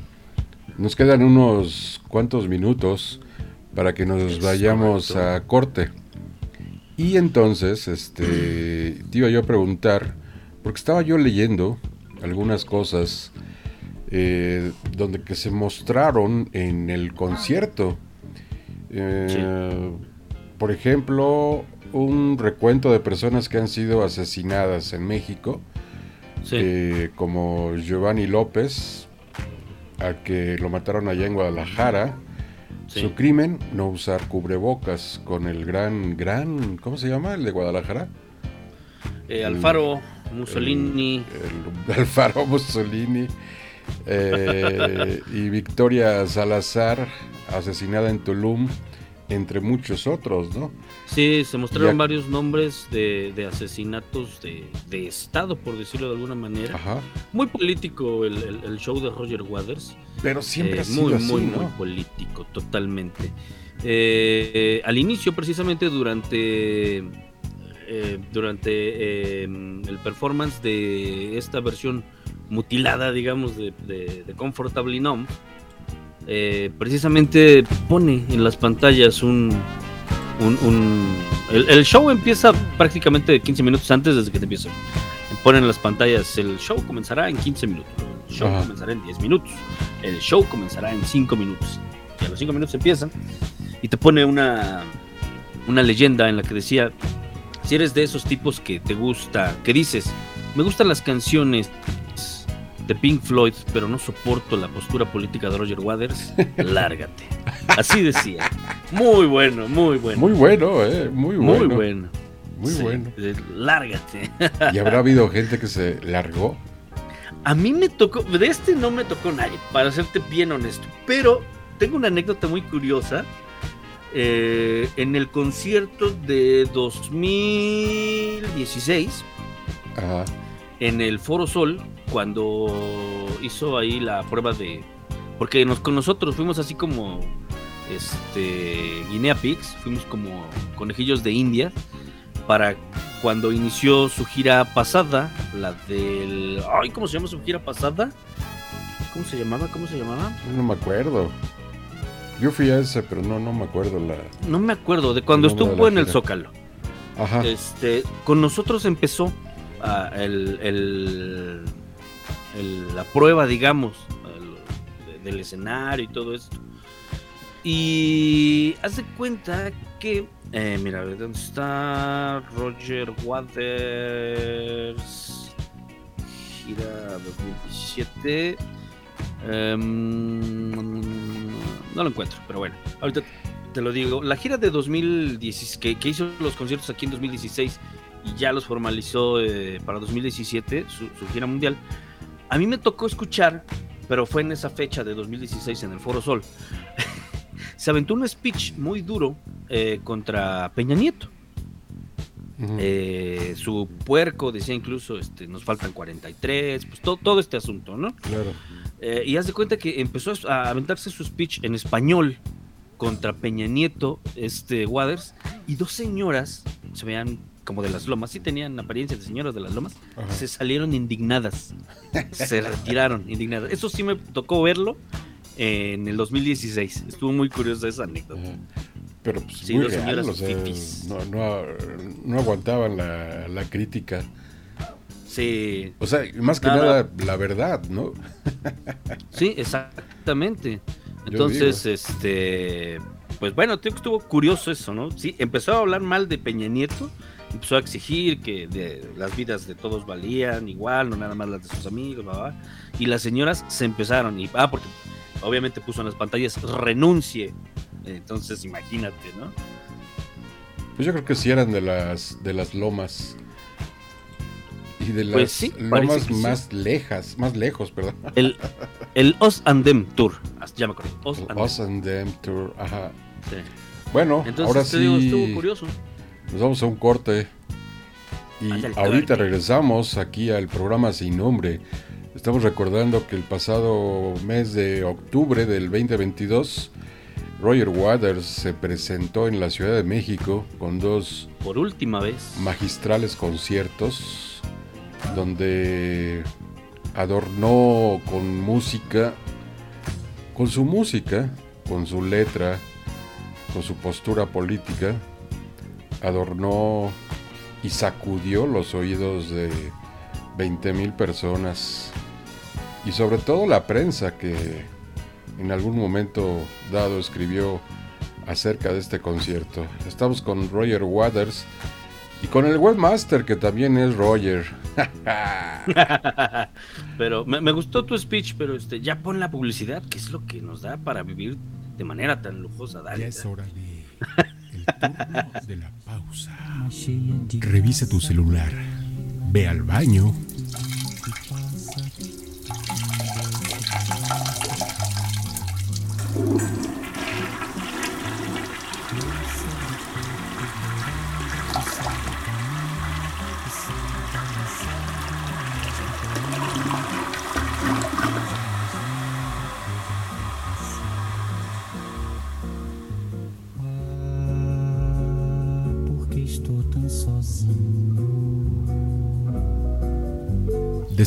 nos quedan unos cuantos minutos para que nos vayamos a corte. Y entonces, este, te iba yo a preguntar, porque estaba yo leyendo algunas cosas eh, donde que se mostraron en el concierto. Eh, Por ejemplo, un recuento de personas que han sido asesinadas en México, Sí. eh, como Giovanni López, a que lo mataron allá en Guadalajara. Sí. Su crimen, no usar cubrebocas con el gran, gran, ¿cómo se llama? El de Guadalajara. Eh, Alfaro, Mussolini. El Alfaro Mussolini. eh, y Victoria Salazar, asesinada en Tulum, entre muchos otros, ¿no? Sí, se mostraron Ya- varios nombres de, de asesinatos de, de Estado, por decirlo de alguna manera. Ajá. Muy político el, el- el show de Roger Waters. Pero siempre Eh, ha sido muy, así, muy, ¿no? muy político, totalmente. Eh, al inicio, precisamente durante, eh, durante eh, el performance de esta versión mutilada, digamos, de, de, de Comfortably Numb, eh, precisamente pone en las pantallas un... un- un- el, el show empieza prácticamente 15 minutos antes desde que te empieza. Pone en las pantallas, el show comenzará en 15 minutos, el show Ajá. comenzará en 10 minutos, el show comenzará en 5 minutos. Y a los 5 minutos empiezan y te pone una, una leyenda en la que decía, si eres de esos tipos que te gusta, que dices, me gustan las canciones de Pink Floyd, pero no soporto la postura política de Roger Waters, lárgate. Así decía. Muy bueno, muy bueno. Muy bueno, ¿eh? Muy Muy bueno. bueno. Muy Sí, bueno. Lárgate. ¿Y habrá habido gente que se largó? A mí me tocó, de este no me tocó nadie, para serte bien honesto. Pero tengo una anécdota muy curiosa. Eh, en el concierto de 2016, Ajá. en el Foro Sol, cuando hizo ahí la prueba de. Porque nos, con nosotros fuimos así como. Este. Guinea Pigs, fuimos como conejillos de India. Para cuando inició su gira pasada, la del. Ay, ¿cómo se llama su gira pasada? ¿Cómo se llamaba? ¿Cómo se llamaba? No me acuerdo. Yo fui a ese, pero no, no me acuerdo la. No me acuerdo, de cuando estuvo en el. Zócalo. Ajá. Este, con nosotros empezó ah, el, el- el- la prueba, digamos, el- de- del escenario y todo esto. Y haz de cuenta que, eh, mira, ¿dónde está Roger Waters? Gira 2017. Em, no lo encuentro, pero bueno, ahorita te lo digo. La gira de 2016, que, hizo los conciertos aquí en 2016 y ya los formalizó eh, para 2017, su, su gira mundial, a mí me tocó escuchar, pero fue en esa fecha de 2016 en el Foro Sol. Se aventó un speech muy duro eh, contra Peña Nieto. Eh, su puerco decía incluso, este, nos faltan 43, pues to- todo este asunto, ¿no? Claro. Eh, y haz de cuenta que empezó a aventarse su speech en español contra Peña Nieto, este Waters, y dos señoras, se veían como de las lomas, sí tenían apariencia de señoras de las lomas, Ajá. se salieron indignadas, se retiraron indignadas. Eso sí me tocó verlo en el 2016, estuvo muy curiosa esa anécdota. Ajá. Pero pues Sí, muy real, o sea, no, no, no aguantaban la, la crítica. Sí, O sea, más que Nada. nada, la verdad, ¿no? Sí, exactamente. Entonces, este, pues bueno, creo que estuvo curioso eso, ¿no? Sí, empezó a hablar mal de Peña Nieto, empezó a exigir que de- las vidas de todos valían igual, no nada más las de sus amigos, y las señoras se empezaron, y ah, porque obviamente puso en las pantallas renuncie, entonces imagínate, ¿no? Pues yo creo que sí eran de las de las lomas. Y de las Pues sí, parece lomas sí. más lejas, más lejos, perdón. El, el Os and Them Tour, ah, ya me acuerdo, Os and Them Tour, ajá. sí. Bueno, Entonces, ahora te digo, sí estuvo curioso. Nos vamos a un corte. Y ahorita regresamos aquí al programa Sin Nombre. Estamos recordando que el pasado mes de octubre del 2022, Roger Waters se presentó en la Ciudad de México con dos Por última vez. magistrales conciertos. donde adornó con música, con su música, con su letra, con su postura política, adornó y sacudió los oídos de 20 mil personas y sobre todo la prensa que en algún momento dado escribió acerca de este concierto. Estamos con Roger Waters y con el webmaster que también es Roger. pero me, me gustó tu speech, pero este, ya pon la publicidad, que es lo que nos da para vivir de manera tan lujosa. Dale, Ya es hora de de la pausa. Revisa tu celular. Ve al baño.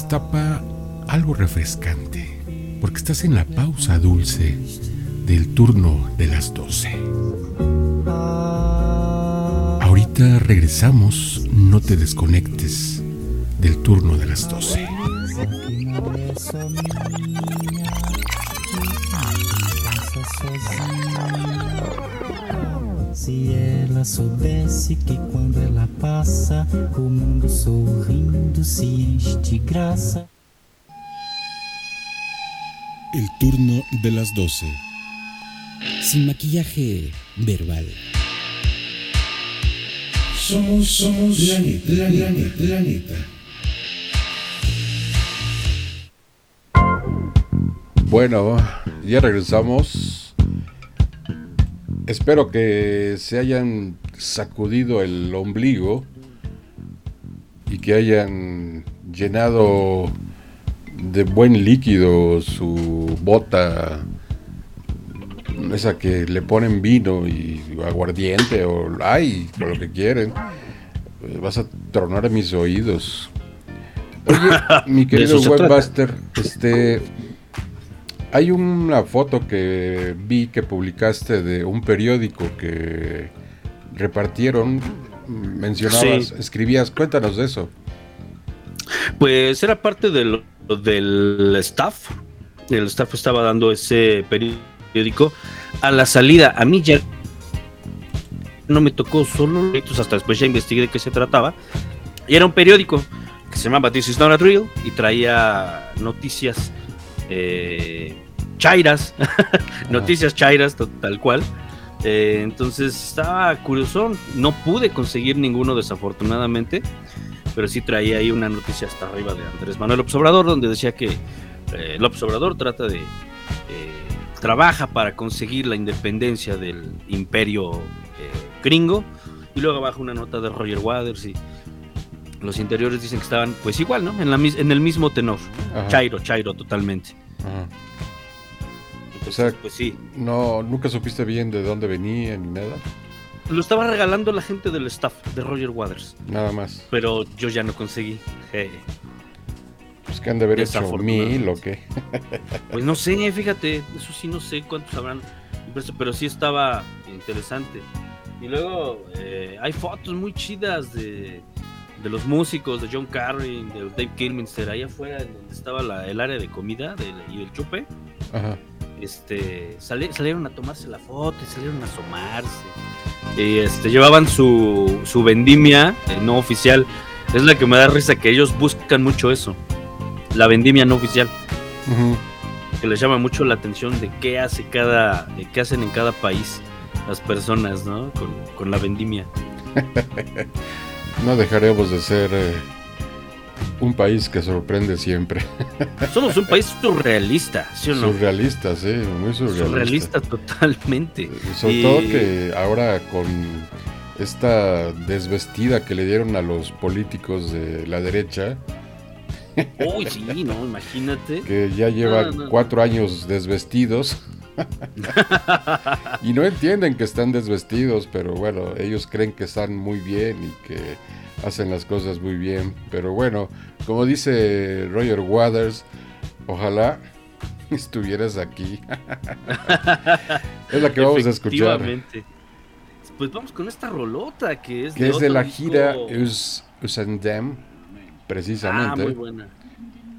Destapa algo refrescante. Porque estás en la pausa dulce del turno de las 12. Ahorita regresamos. No te desconectes del turno de las 12. Se ela soubesse que quando ela passa, o mundo sorrindo se enche de graça. El turno de las 12. Sin maquillaje verbal. Somos, somos la neta, la neta, la neta. Bueno, ya regresamos. Espero que se hayan sacudido el ombligo y que hayan llenado de buen líquido su bota, esa que le ponen vino y aguardiente o ay, o lo que quieren. Eh, Vas a tronar mis oídos. Oye, mi querido webmaster, este, hay una foto que vi que publicaste de un periódico que repartieron, mencionabas, Sí. escribías, cuéntanos de eso. Pues era parte del, del staff. El staff estaba dando ese periódico a la salida. A mí ya no me tocó solo hasta después ya investigué de qué se trataba. Y era un periódico que se llamaba This is not a drill y traía noticias eh, chairas, noticias chairas tal cual. Eh, entonces estaba curioso, no pude conseguir ninguno desafortunadamente, pero sí traía ahí una noticia hasta arriba de Andrés Manuel López Obrador, donde decía que eh, López Obrador trata de, eh, trabaja para conseguir la independencia del imperio eh, gringo, y luego abajo una nota de Roger Waters y los interiores dicen que estaban pues igual, ¿no? En, la, en el mismo tenor, Ajá, Chairo, Chairo totalmente. ajá. Entonces, sea, pues sí, No, nunca supiste bien de dónde venía ni nada, lo estaba regalando la gente del staff de Roger Waters, nada más. pero yo ya no conseguí. Pues que han de haber hecho mil o qué. Pues no sé, fíjate, eso sí no sé cuántos habrán impreso, pero sí estaba interesante. Y luego eh, hay fotos muy chidas de, de los músicos, de John Carrey, de Dave Kilminster, ahí afuera en donde estaba la- el área de comida y el chupe. Ajá. Este, sali- salieron a tomarse la foto y salieron a asomarse. Y este, llevaban su, su vendimia eh, no oficial. Es la que me da risa que ellos buscan mucho eso. La vendimia no oficial que les llama mucho la atención de qué hace cada, de qué hacen en cada país las personas, ¿no? Con, con la vendimia. No dejaremos de ser eh, un país que sorprende siempre. Somos un país surrealista, ¿sí o no? Surrealistas, sí, muy surrealistas. Surrealista totalmente. Sobre Y- todo que ahora con esta desvestida que le dieron a los políticos de la derecha, Uy, sí, no, imagínate. que ya llevan No, no. cuatro años desvestidos, y no entienden que están desvestidos, pero bueno, ellos creen que están muy bien y que hacen las cosas muy bien. Pero bueno, como dice Roger Waters, ojalá estuvieras aquí. es la que vamos a escuchar. Pues vamos con esta rolota que es Que es de la disco- gira Us, Usandem, precisamente. Ah, muy buena.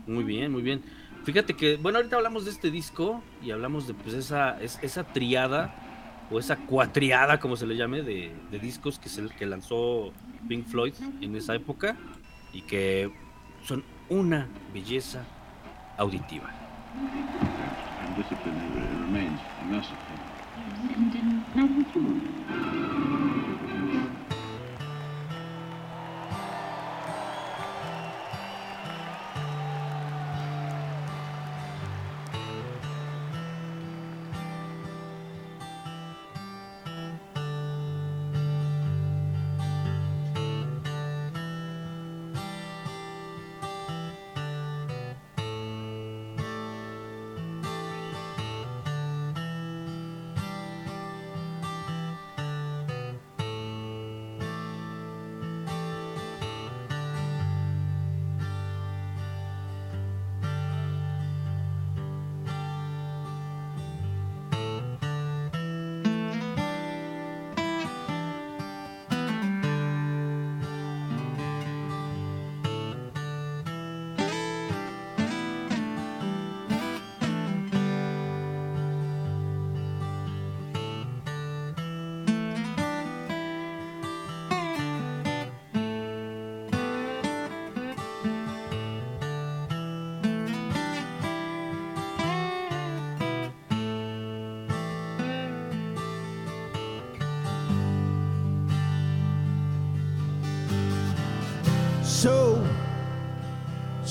Muy bien, muy bien. Fíjate que, bueno, ahorita hablamos de este disco y hablamos de pues esa, es- esa triada o esa cuatriada, como se le llame, de, de discos que, es el que lanzó Pink Floyd en esa época y que son una belleza auditiva.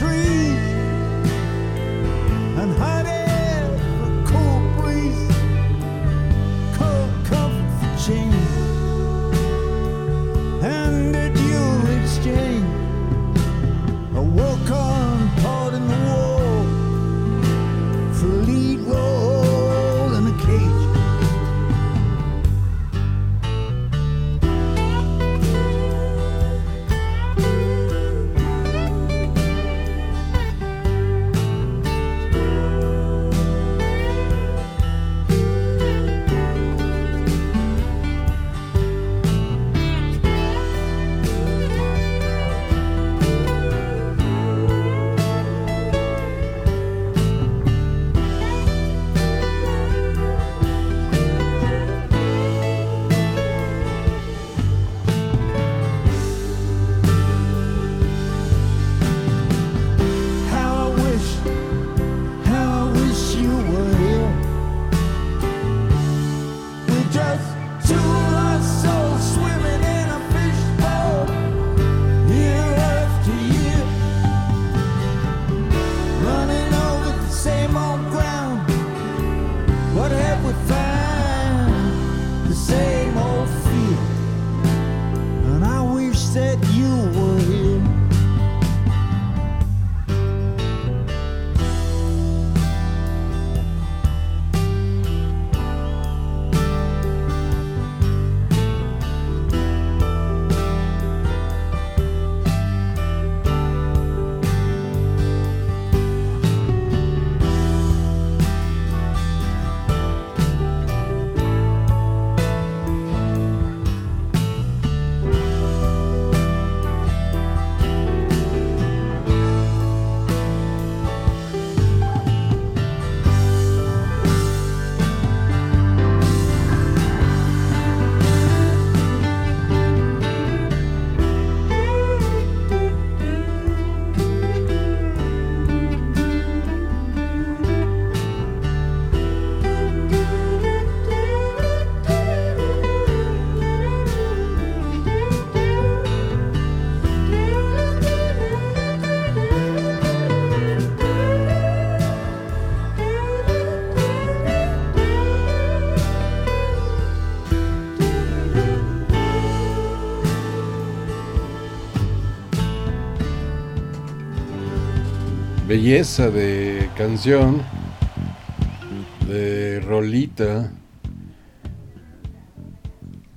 Trees belleza de canción, de rolita,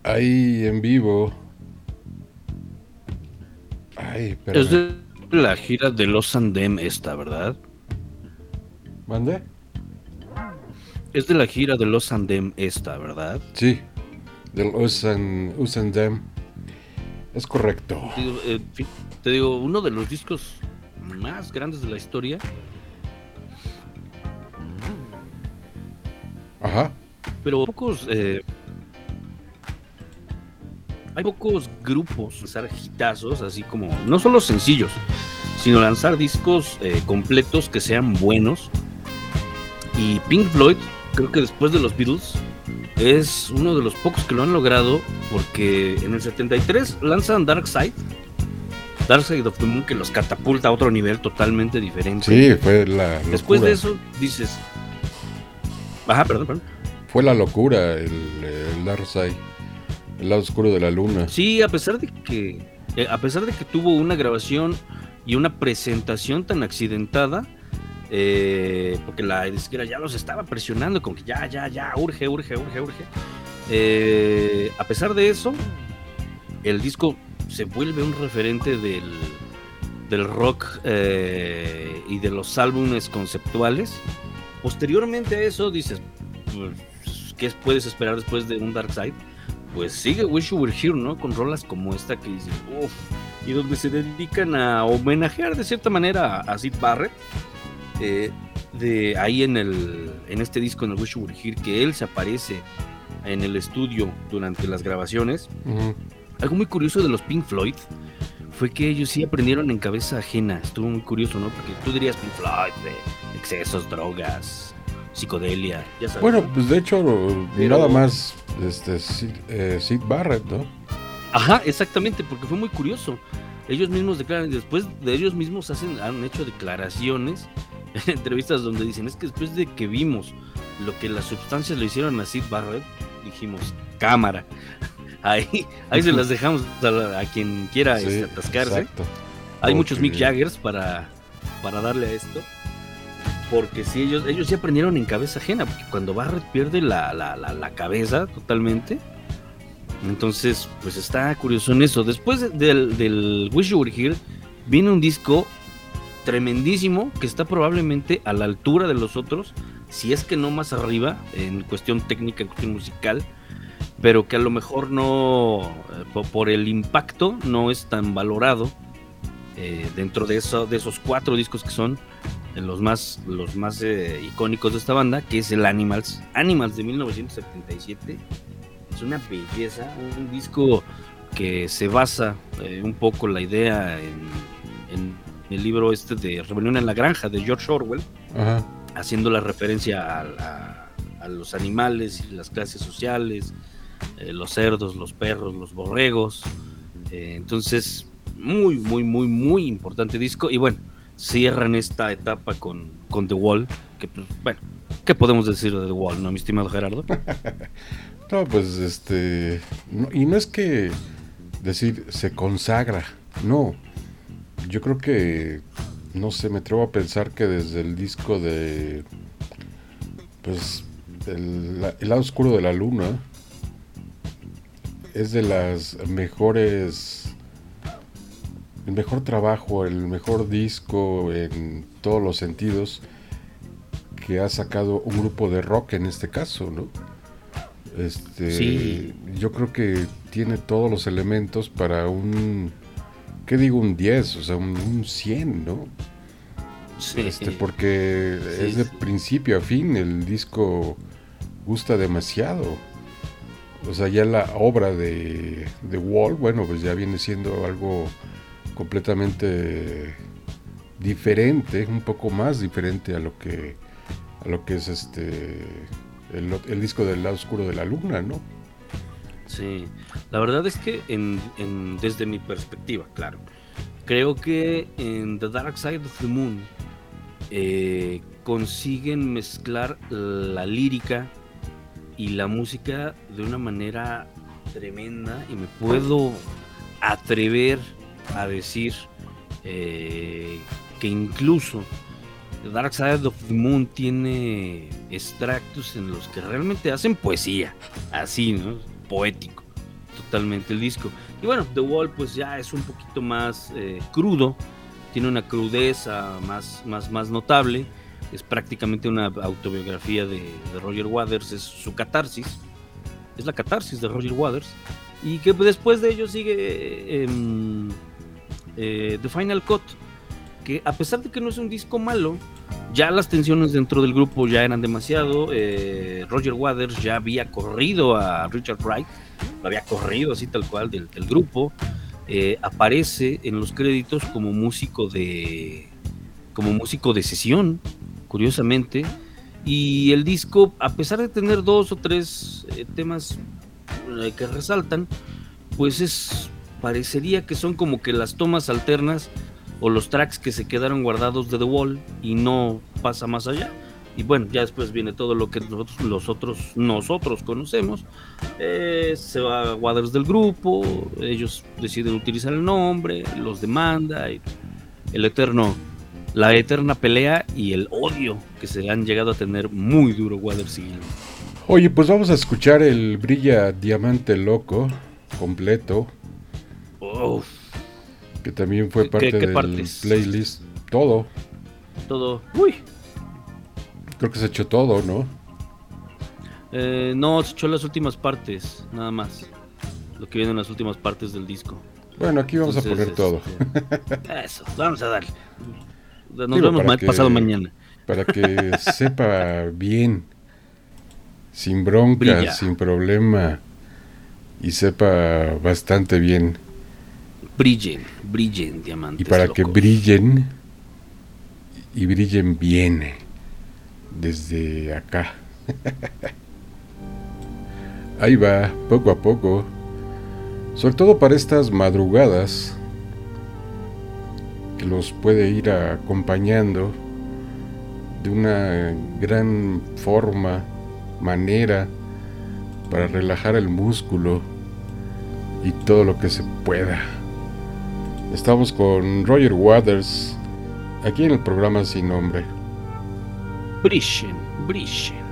ahí en vivo. Ay, pero. Es de la gira de Los Andem esta, ¿verdad? ¿Mande? Es de la gira de Los Andem esta, ¿verdad? Sí, del Usan, Usan Dem. Es correcto. Te digo, eh, te digo, uno de los discos grandes de la historia. Ajá. Pero pocos. eh, hay pocos grupos lanzar hitazos, así como. No solo sencillos, sino lanzar discos eh, completos que sean buenos. Y Pink Floyd, creo que después de los Beatles, es uno de los pocos que lo han logrado, porque en el 73 lanzan Dark Side. Dark Side of the Moon, que los catapulta a otro nivel totalmente diferente. Sí, fue la locura. Después de eso, dices. Ajá, perdón, perdón. Fue la locura el, el Dark Side, el lado oscuro de la luna. Sí, a pesar de que eh, a pesar de que tuvo una grabación y una presentación tan accidentada, eh, porque la disquera ya los estaba presionando con que ya, ya, ya, urge, urge, urge, urge. Eh, a pesar de eso, el disco se vuelve un referente del, del rock eh, y de los álbumes conceptuales. Posteriormente a eso dices, pues, ¿qué puedes esperar después de un Dark Side? Pues sigue Wish You Were Here, ¿no? Con rolas como esta que dices, uff, y donde se dedican a homenajear de cierta manera a, Sid Barrett. eh, de ahí en el en este disco en el Wish You Were Here que él se aparece en el estudio durante las grabaciones Ujú. Algo muy curioso de los Pink Floyd fue que ellos sí aprendieron en cabeza ajena. Estuvo muy curioso, ¿no? Porque tú dirías Pink Floyd de excesos, drogas, psicodelia, ya sabes. Bueno, ¿no? pues de hecho, Pero- nada más este, Sid, eh, Sid Barrett, ¿no? Ajá, exactamente, porque fue muy curioso. Ellos mismos declaran, después de ellos mismos hacen, han hecho declaraciones en entrevistas donde dicen, es que después de que vimos lo que las sustancias le hicieron a Sid Barrett, dijimos, cámara. Ahí, ahí se las dejamos a, quien quiera Sí, este, atascarse. Exacto. Hay muchos Mick Jaggers para, para darle a esto. Porque si ellos, ellos sí aprendieron en cabeza ajena, porque cuando Barrett pierde la, la, la, la cabeza totalmente, entonces pues está curioso en eso. Después de- del, del Wish You Were Here, viene un disco tremendísimo que está probablemente a la altura de los otros, si es que no más arriba, en cuestión técnica, en cuestión musical, pero que a lo mejor no, eh, po- por el impacto, no es tan valorado eh, dentro de, eso, de esos cuatro discos que son eh, los más, los más eh, icónicos de esta banda, que es el Animals. Animals de 1977. Es una belleza, un, disco que se basa eh, un poco la idea en, en el libro este de Rebelión en la Granja de George Orwell, Ajá. haciendo la referencia a, a- a los animales y las clases sociales, eh, los cerdos, los perros, los borregos. Eh, entonces, muy, muy, muy, muy importante disco. Y bueno, cierran esta etapa con, con The Wall, que pues, bueno, ¿qué podemos decir de The Wall, no, mi estimado Gerardo? No, pues este. y no es que decir se consagra, no. Yo creo que. No sé, me atrevo a pensar que desde el disco de. Pues. El, el lado oscuro de la luna. Es de las mejores. El mejor trabajo, el mejor disco en todos los sentidos que ha sacado un grupo de rock en este caso, ¿no? Este, Sí. yo creo que tiene todos los elementos para un, ¿qué digo? Un 10, o sea, un, un 100, ¿no? Sí. Este, porque Sí, es de principio a fin, el disco gusta demasiado. O sea, ya la obra de, de Wall, bueno, pues ya viene siendo algo completamente diferente, un poco más diferente a lo que a lo que es este el, disco del lado oscuro de la luna, ¿no? Sí, la verdad es que en, en- desde mi perspectiva, claro, creo que en The Dark Side of the Moon eh, consiguen mezclar la lírica y la música de una manera tremenda y me puedo atrever a decir eh, que incluso Dark Side of the Moon tiene extractos en los que realmente hacen poesía, así, ¿no? Poético, totalmente el disco. Y bueno, The Wall pues ya es un poquito más eh, crudo, tiene una crudeza más, más, más notable, es prácticamente una autobiografía de, Roger Waters, es su catarsis, es la catarsis de Roger Waters, y que después de ello sigue em, eh, The Final Cut, que a pesar de que no es un disco malo, ya las tensiones dentro del grupo ya eran demasiado. eh, Roger Waters ya había corrido a Richard Wright, lo había corrido así tal cual del, del grupo. Eh, aparece en los créditos como músico de como músico de sesión, curiosamente. Y el disco, a pesar de tener dos o tres eh, temas eh, que resaltan, pues es parecería que son como que las tomas alternas o los tracks que se quedaron guardados de The Wall y no pasa más allá. Y bueno, ya después viene todo lo que nosotros, los otros, nosotros conocemos. Eh, se va Waters del grupo, ellos deciden utilizar el nombre, los demanda, el eterno, la eterna pelea y el odio que se han llegado a tener muy duro Waters y Oye, pues vamos a escuchar el Brilla Diamante Loco completo, Uf, que también fue ¿Qué- parte qué del partes? playlist. Todo. todo. Uy, Creo que se echó todo, ¿no? Eh, no, se echó las últimas partes, nada más. Lo que viene en las últimas partes del disco. Bueno, aquí vamos a poner todo. este, Eso, vamos a darle. Nos Digo, vemos para ma- que- pasado mañana. Para que sepa bien, sin bronca, Brilla. sin problema, y sepa bastante bien. Brillen, brillen, diamantes. Y para que brillen, y brillen bien, desde acá. Ahí va, poco a poco. Sobre todo para estas madrugadas, los puede ir acompañando de una gran forma, manera, para relajar el músculo y todo lo que se pueda. Estamos con Roger Waters, aquí en el programa Sin Nombre. Brillen, brillen.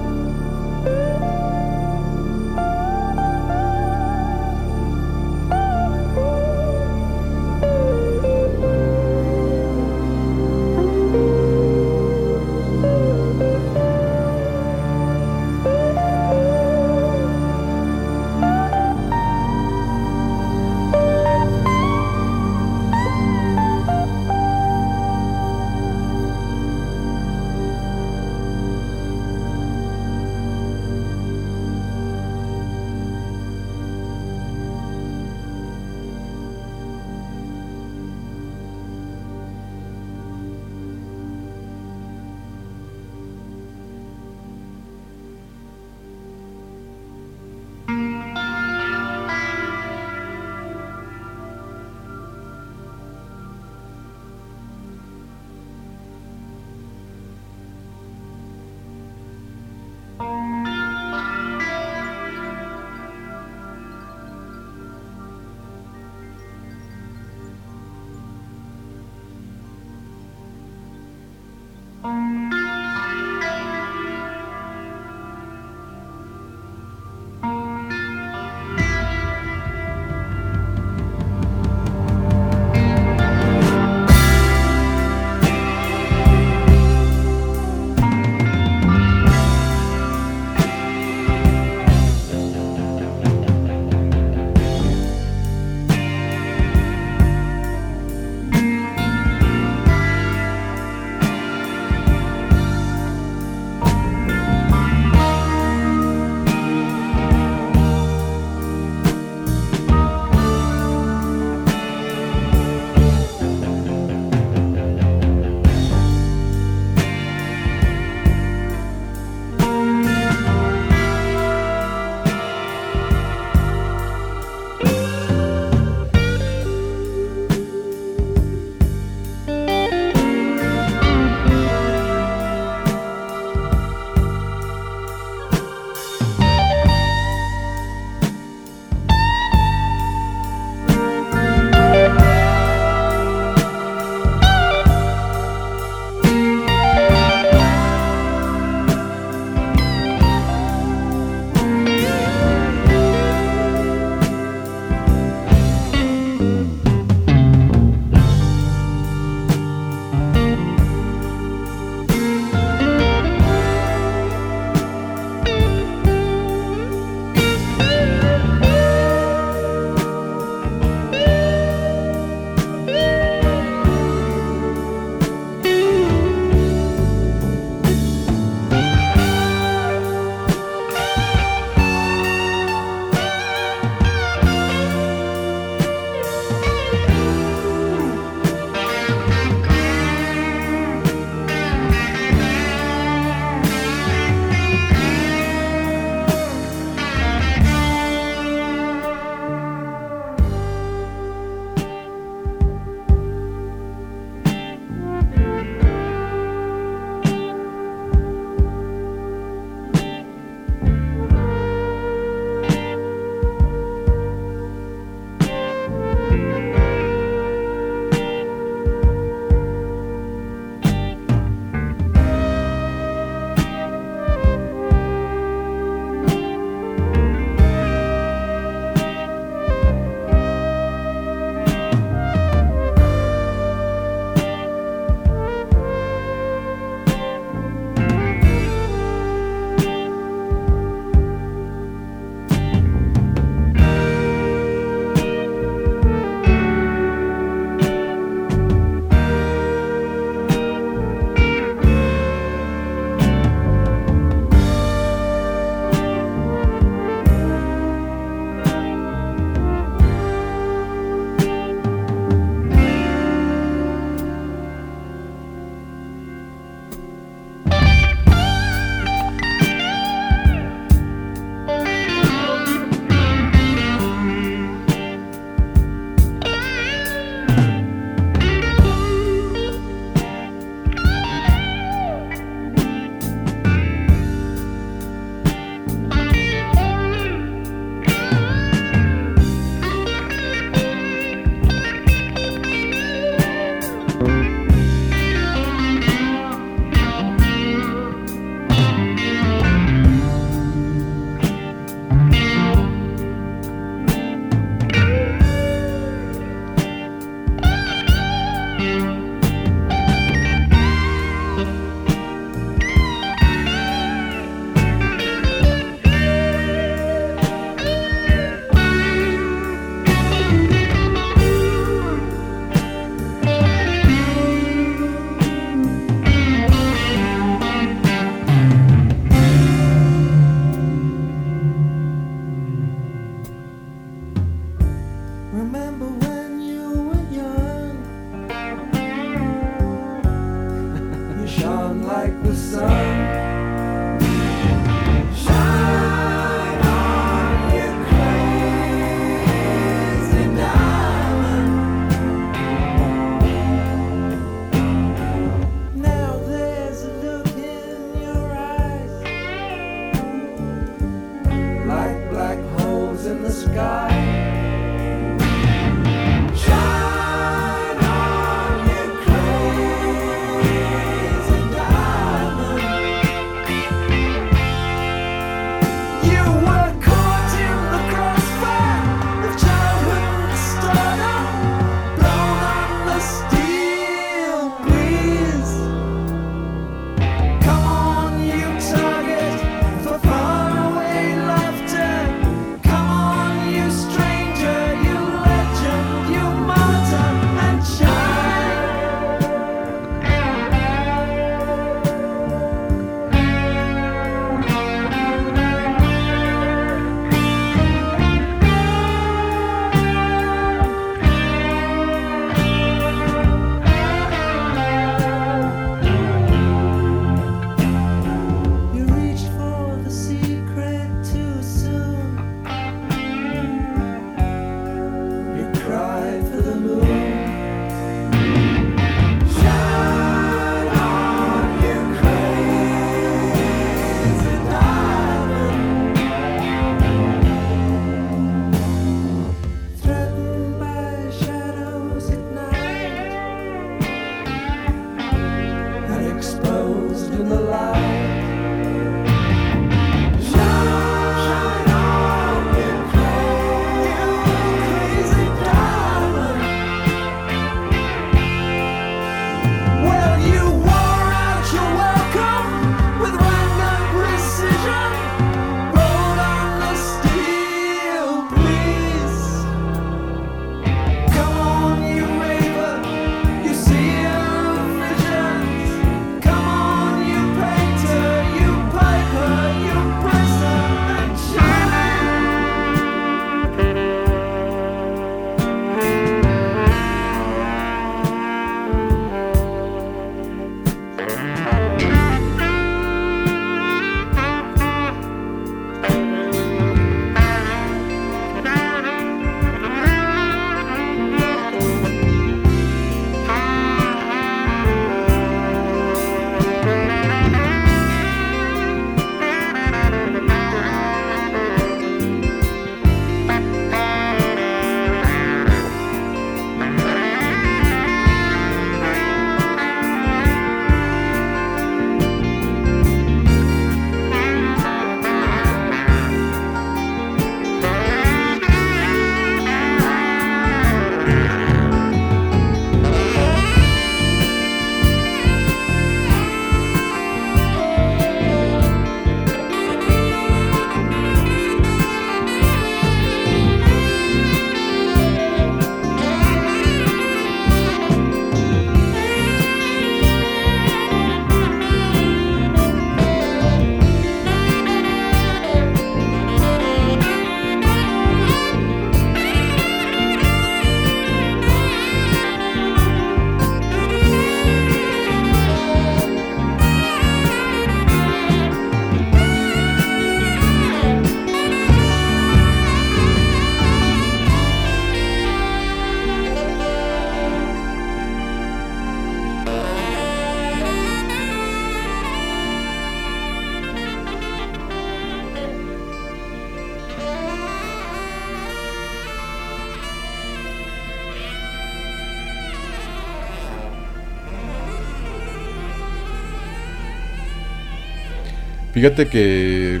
Fíjate que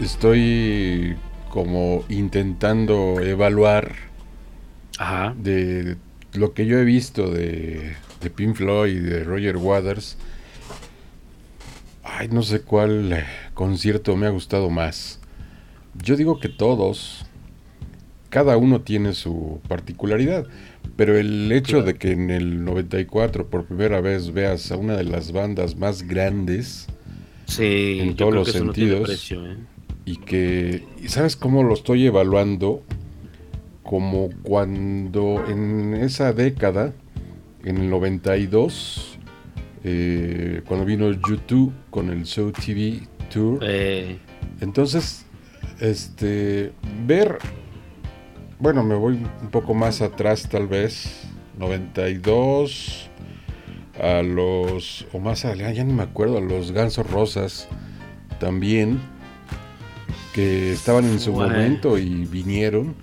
estoy como intentando evaluar de lo que yo he visto de, Pink Floyd y de Roger Waters. Ay, no sé cuál concierto me ha gustado más. Yo digo que todos, cada uno tiene su particularidad, pero el hecho de que en el 94 por primera vez veas a una de las bandas más grandes Sí, en todos los sentidos. No precio. Y que, ¿sabes cómo lo estoy evaluando? Como cuando en esa década, en el 92, eh, cuando vino YouTube con el Show TV Tour. Entonces, este, ver, bueno, me voy un poco más atrás tal vez, 92, a los, o más allá, ya no me acuerdo, a los Gansos Rosas también, que estaban en su momento y vinieron,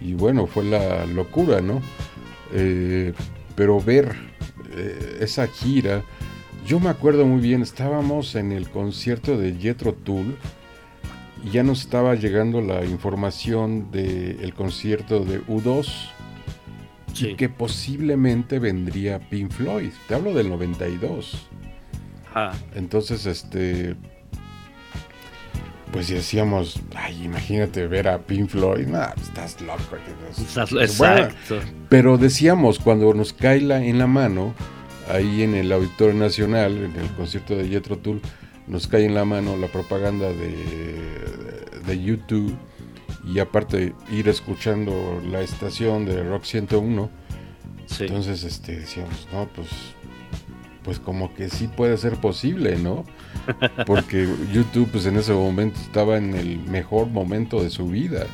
y bueno, fue la locura, ¿no? Eh, pero ver eh, esa gira, yo me acuerdo muy bien, estábamos en el concierto de Jethro Tull, y ya nos estaba llegando la información del concierto de U2 sí. y que posiblemente vendría Pink Floyd. Te hablo del 92. Ajá. Entonces, este pues decíamos, ay, imagínate ver a Pink Floyd, nah, estás loco. Estás- Bueno, Exacto. pero decíamos, cuando nos cae la, en la mano, ahí en el Auditorio Nacional, en el concierto de Jethro Tull, nos cae en la mano la propaganda de, de YouTube y aparte ir escuchando la estación de Rock 101, Sí. entonces este, decíamos, no, pues, pues como que sí puede ser posible, ¿no? Porque YouTube pues en ese momento estaba en el mejor momento de su vida.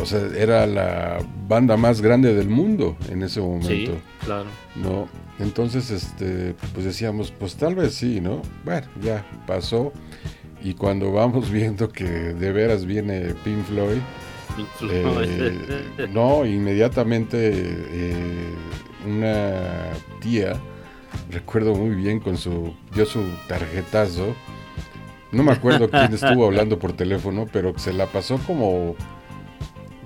O sea, era la banda más grande del mundo en ese sí, momento, claro. ¿no? Entonces, este, pues decíamos, pues tal vez sí, ¿no? Bueno, ya pasó. Y cuando vamos viendo que de veras viene Pink Floyd, eh, no, inmediatamente eh, una tía, recuerdo muy bien con su, dio su tarjetazo. No me acuerdo quién estuvo hablando por teléfono, pero se la pasó como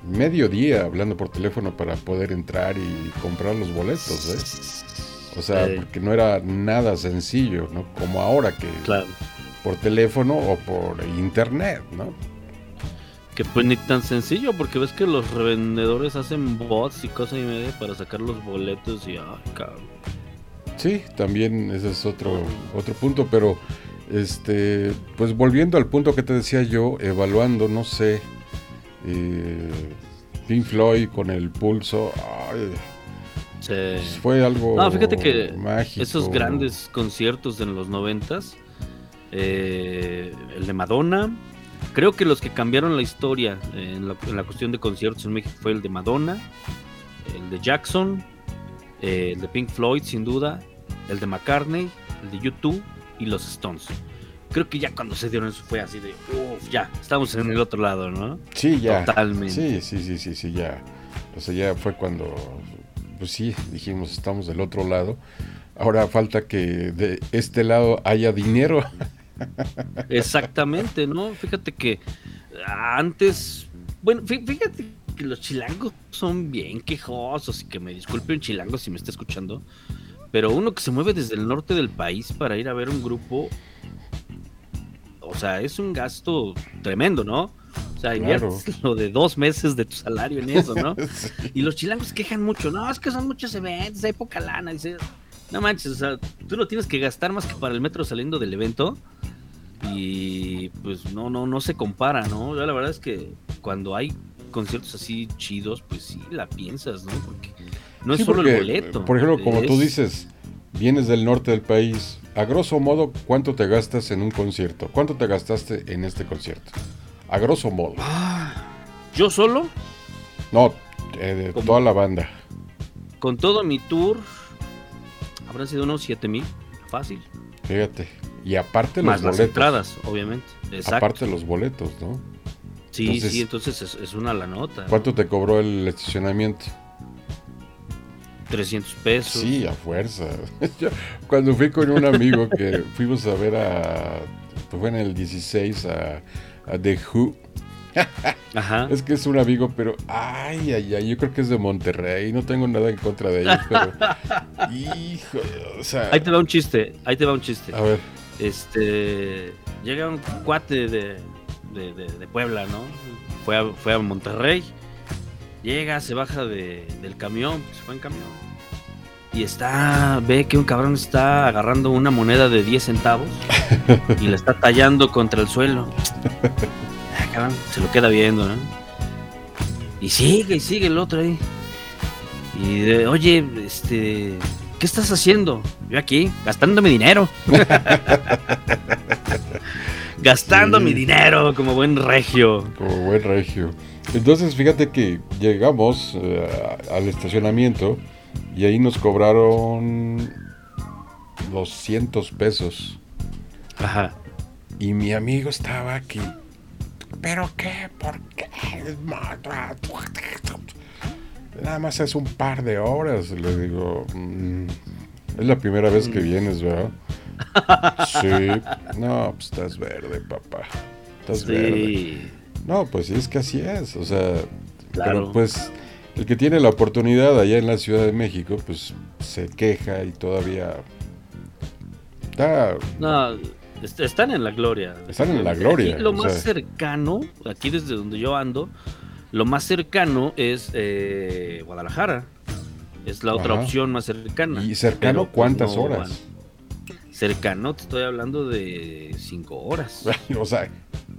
medio día hablando por teléfono para poder entrar y comprar los boletos, ¿eh? O sea, porque no era nada sencillo, ¿no? Como ahora que Claro. Por teléfono o por internet, ¿no? Que pues ni tan sencillo, porque ves que los revendedores hacen bots y cosas y media para sacar los boletos y ay, cabrón. Sí, también ese es otro, otro punto, pero este, pues volviendo al punto que te decía yo, evaluando, no sé, eh, Pink Floyd con el pulso, ay, Se- pues fue algo No, fíjate que mágico. esos grandes conciertos en los noventas, eh, el de Madonna, creo que los que cambiaron la historia en la, en la cuestión de conciertos en México fue el de Madonna, el de Jackson, eh, el de Pink Floyd sin duda, el de McCartney, el de YouTube y los Stones. Creo que ya cuando se dieron eso fue así de, uff, ya, estamos en el otro lado, ¿no? Sí, ya. Totalmente. Sí, sí, sí, sí, sí, ya. O sea, ya fue cuando, pues sí, dijimos, estamos del otro lado. Ahora falta que de este lado haya dinero. Exactamente, ¿no? Fíjate que antes, bueno, fí- fíjate que los chilangos son bien quejosos y que me disculpe un chilango si me está escuchando, pero uno que se mueve desde el norte del país para ir a ver un grupo, o sea, es un gasto tremendo, ¿no? O sea, Claro. inviertes lo de dos meses de tu salario en eso, ¿no? Sí. Y los chilangos quejan mucho, no, es que son muchos eventos, hay poca lana, dice, no manches, o sea, tú no tienes que gastar más que para el metro saliendo del evento y pues no, no, no se compara, ¿no? Yo la verdad es que cuando hay conciertos así chidos, pues sí la piensas, ¿no? Porque no es solo porque, el boleto. Por ejemplo, como tú es- dices, vienes del norte del país. A grosso modo, ¿cuánto te gastas en un concierto? ¿Cuánto te gastaste en este concierto? A grosso modo. Yo solo, No, eh, toda la banda. con todo mi tour, habrán sido unos 7 mil, fácil. Fíjate. Y aparte Más los las boletos. entradas, obviamente. Exacto. Aparte los boletos, ¿no? sí, entonces- sí, entonces es, es una la nota. ¿Cuánto te cobró el estacionamiento? 300 pesos. Sí, a fuerza. Yo, cuando fui con un amigo que fuimos a ver a. Fue en el 16 a, a The Who. Ajá. Es que es un amigo, pero. Ay, ay, ay. Yo creo que es de Monterrey. No tengo nada en contra de ellos, pero. Hijo, o sea. Ahí te va un chiste, ahí te va un chiste. A ver. Este llega un cuate de, de, de- de Puebla, ¿no? Fue a, fue a Monterrey. Llega, se baja de- del camión, se fue en camión. Y está, ve que un cabrón está agarrando una moneda de 10 centavos y la está tallando contra el suelo. Ah, cabrón, se lo queda viendo, ¿no? Y sigue, y sigue el otro ahí. Y de, oye, este, ¿qué ¿qué estás haciendo? Yo aquí, gastando mi dinero. gastando Sí. mi dinero como buen regio. Como buen regio. Entonces, fíjate que llegamos eh, al estacionamiento y ahí nos cobraron 200 pesos. Ajá. Y mi amigo estaba aquí. ¿Pero qué? ¿Por qué? Nada más es un par de horas. Le digo, "Mm, es la primera vez que vienes, ¿verdad? Sí. No, pues estás verde, papá. Estás verde. Sí. No, pues sí, es que así es. O sea, Claro. pero pues el que tiene la oportunidad allá en la Ciudad de México, pues se queja y todavía está No, est- están en la gloria. Están en la gloria, Aquí lo más sea. cercano, aquí desde donde yo ando, lo más cercano es eh, Guadalajara. Es la otra opción más cercana. ¿Y cercano pues, cuántas no horas? Cercano, te estoy hablando de cinco horas. o sea,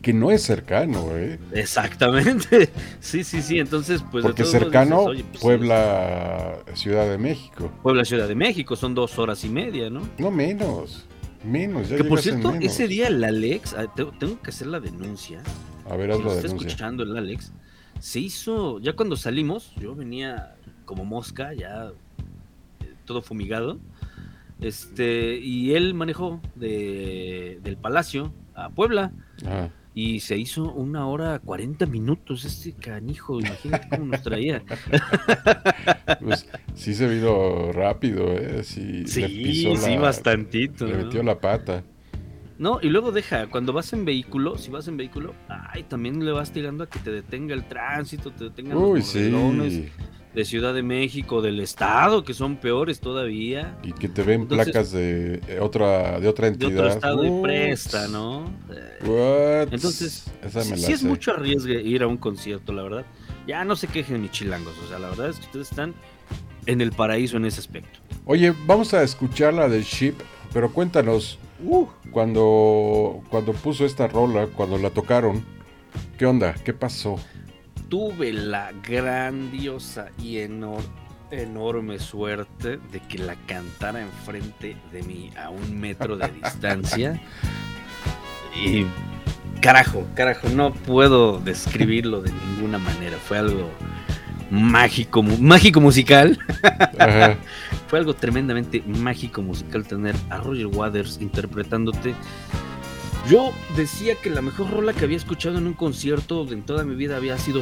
que no es cercano, ¿eh? Exactamente. Sí, sí, sí. Entonces, pues. de Porque todos cercano, dices, oye, pues, sí, Puebla, Ciudad de México. Puebla, Ciudad de México, son dos horas y media, ¿no? No menos, menos. Ya que por cierto, menos. ese día el Alex, ah, te- tengo que hacer la denuncia. A ver, haz Si la está denuncia. escuchando el Alex, se hizo, ya cuando salimos, yo venía como mosca, ya eh, todo fumigado, este, y él manejó de, del Palacio a Puebla, y se hizo una hora 40 minutos, este canijo, imagínate cómo nos traía. Pues sí se vino rápido, ¿eh? Sí, le Sí, pisó sí, la- bastantito. Le ¿no? metió la pata. No, y luego deja, cuando vas en vehículo, si vas en vehículo, ay, también le vas tirando a que te detenga el tránsito, te detengan Uy, los sí. de Ciudad de México, del estado, que son peores todavía, Y que te ven Entonces- placas de eh, otra, de otra de entidad. otro estado y presta, ¿no? What? Entonces, sí, sí es mucho arriesgue ir a un concierto, la verdad. Ya no se quejen ni chilangos, o sea, la verdad es que ustedes están en el paraíso en ese aspecto. Oye, vamos a escuchar la del Ship, pero cuéntanos, Uh, cuando, cuando puso esta rola, cuando la tocaron, ¿qué onda? ¿Qué pasó? tuve la grandiosa y enor- enorme suerte de que la cantara enfrente de mí a un metro de distancia. Y carajo, carajo, no puedo describirlo de ninguna manera. Fue algo mágico, mágico musical. Ajá. Fue algo tremendamente mágico musical tener a Roger Waters interpretándote. Yo decía que la mejor rola que había escuchado en un concierto en toda mi vida había sido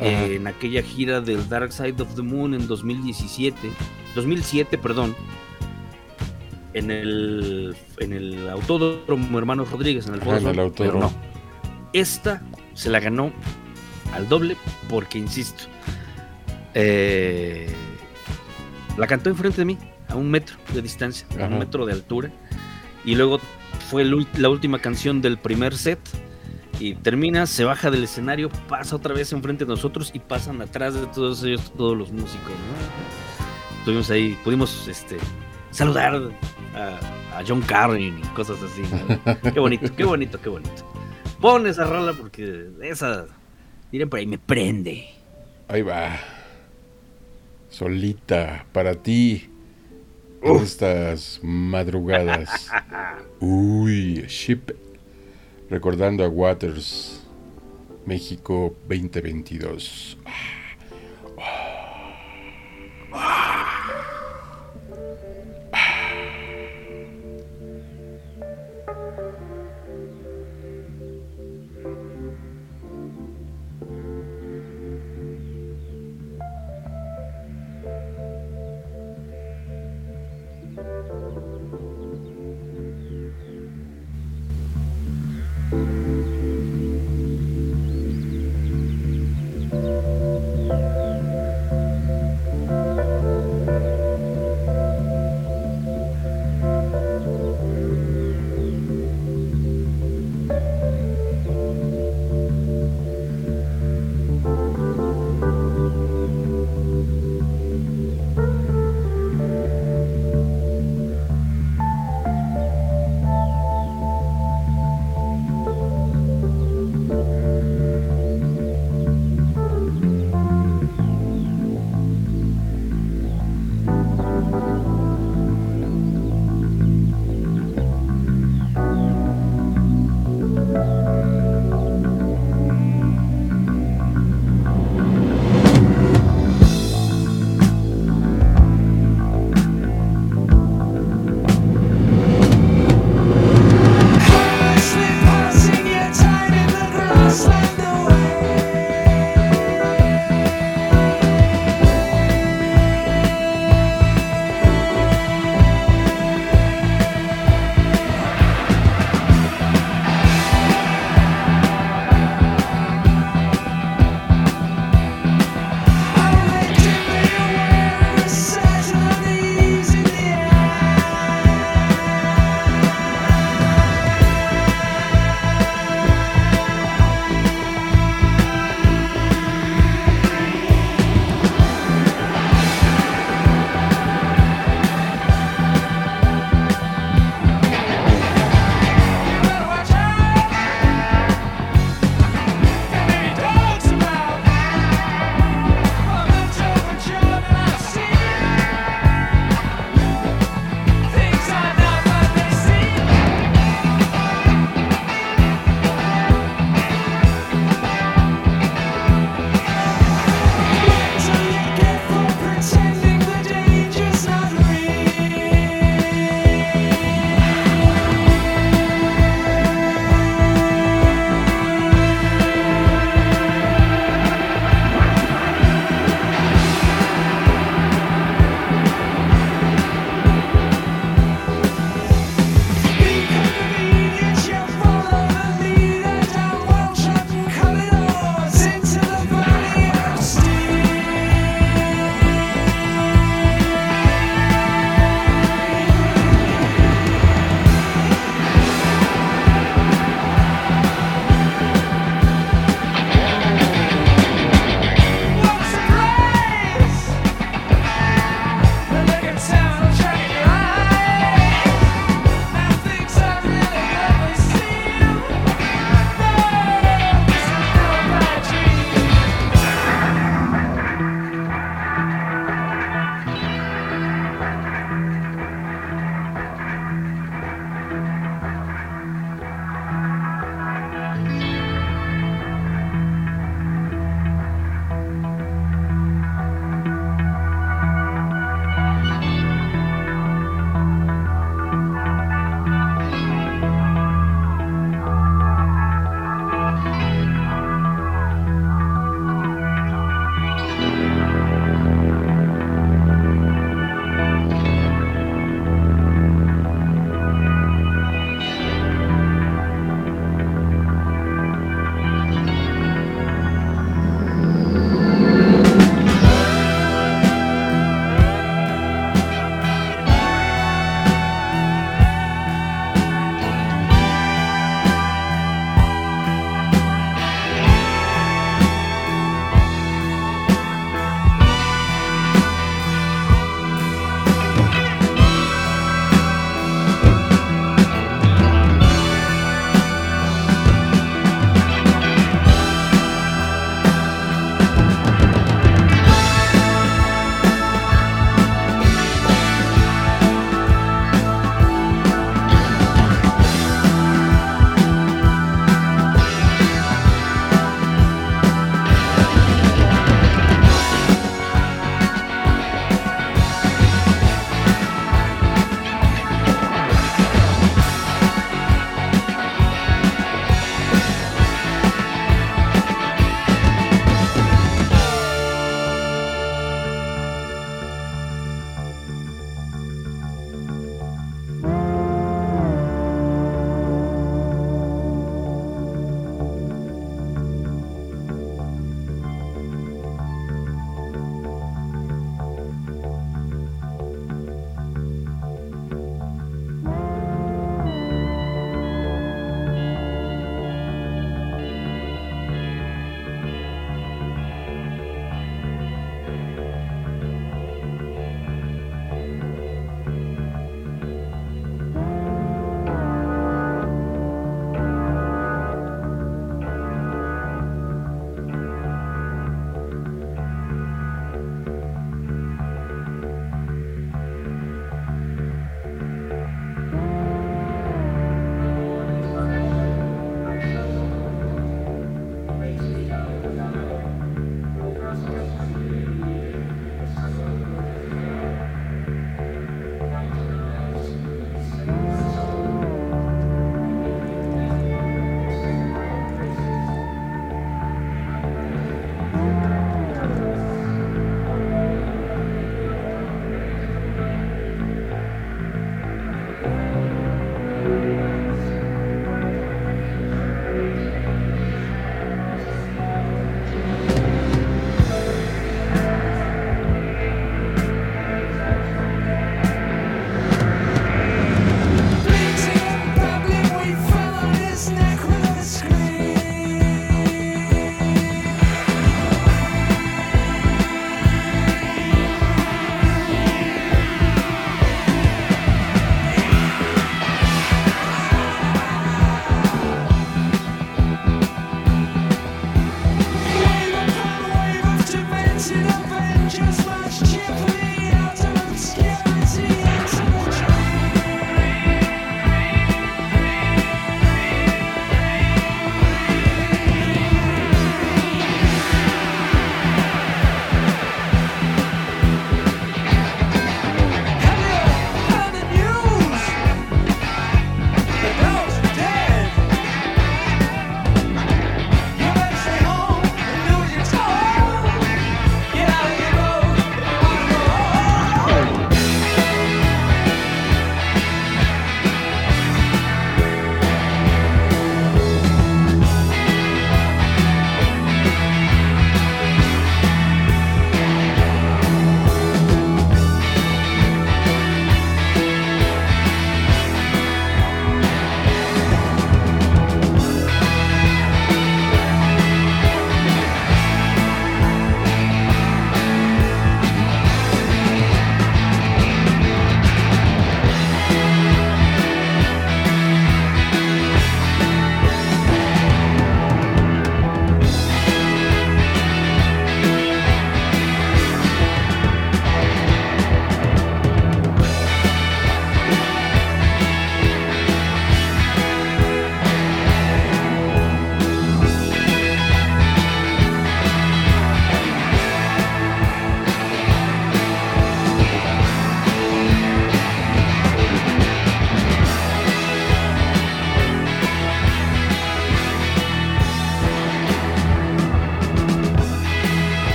eh, en aquella gira del Dark Side of the Moon en 2017, 2007, perdón, en el, en el Autódromo Hermanos Rodríguez, en el Ajá, en el pero autódromo. no. Esta se la ganó al doble porque, insisto, eh, la cantó enfrente de mí, a un metro de distancia, a un metro de altura. Y luego fue el la última canción del primer set. Y termina, se baja del escenario, pasa otra vez enfrente de nosotros y pasan atrás de todos ellos, todos los músicos. ¿no? Estuvimos ahí, pudimos este, saludar a, a John Carrin y cosas así. ¿no? Qué bonito, qué bonito, qué bonito. Pon esa rola porque esa, miren por ahí, me prende. Ahí va. Solita, para ti. En estas madrugadas. Uy, Ship. Recordando a Waters. México 2022. Uy.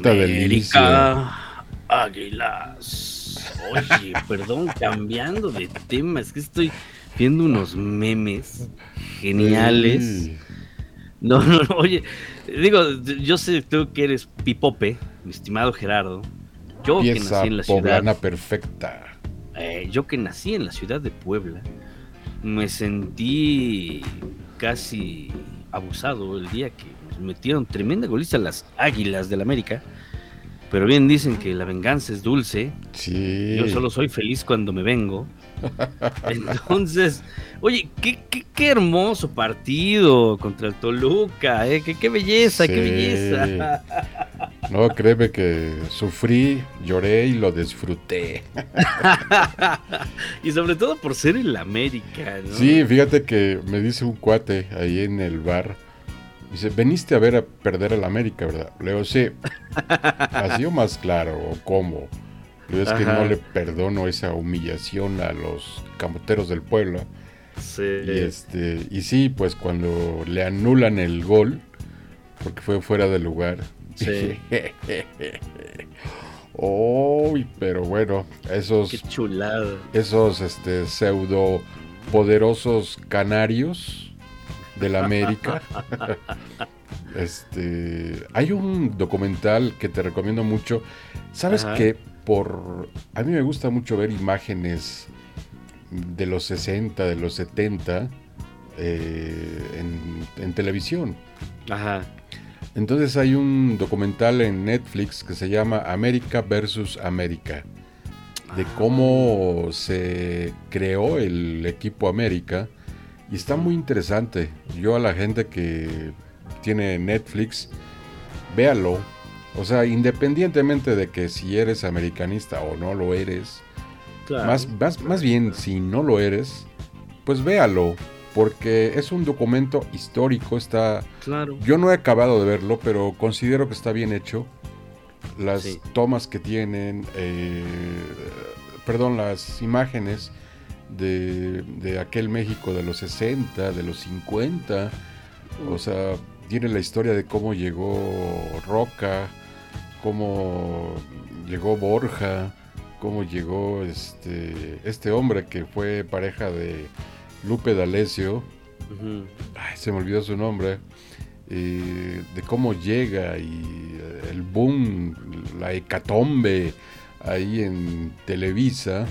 Cuánta delicia. Águilas. Oye, perdón, cambiando de tema, es que estoy viendo unos memes geniales. Sí. No, no, no, oye, digo, yo sé tú que eres pipope, mi estimado Gerardo. Yo que nací en la ciudad, perfecta. eh, yo que nací en la ciudad de Puebla, me sentí casi abusado el día que metieron tremenda goliza las Águilas del América. Pero bien dicen que la venganza es dulce. Sí. Yo solo soy feliz cuando me vengo. Entonces, oye, qué, qué- qué hermoso partido contra el Toluca, ¿eh? qué, qué belleza, qué belleza. No, créeme que sufrí, lloré y lo disfruté. y sobre todo por ser el América, ¿no? Sí, fíjate que me dice un cuate ahí en el bar. Dice, veniste a ver a perder al América, ¿verdad? Le digo, sí. Así o más claro, o cómo. Le digo, es que no le perdono esa humillación a los camoteros del pueblo. Sí. Y, este, y sí, pues cuando le anulan el gol, porque fue fuera de lugar. Sí. Uy, pero bueno, esos, Qué chulada. esos este, pseudo poderosos canarios de la América. este, hay un documental que te recomiendo mucho. ¿Sabes Ajá. que por a mí me gusta mucho ver imágenes de los 60, de los 70 eh, en, en televisión? Ajá. Entonces hay un documental en Netflix que se llama América versus América, de cómo se creó el equipo América y está muy interesante. Yo a la gente que tiene Netflix, véalo. O sea, independientemente de que si eres americanista o no lo eres, Claro. más, más, más bien si no lo eres, pues véalo, porque es un documento histórico, está... claro. Yo no he acabado de verlo, pero considero que está bien hecho. Las Sí. tomas que tienen, eh, perdón, las imágenes de, de aquel México de los 60, de los 50. O sea, tiene la historia de cómo llegó Roca, cómo llegó Borja, cómo llegó este, este hombre que fue pareja de Lupe D'Alessio. Ay, se me olvidó su nombre, eh, de cómo llega y el boom, la hecatombe ahí en Televisa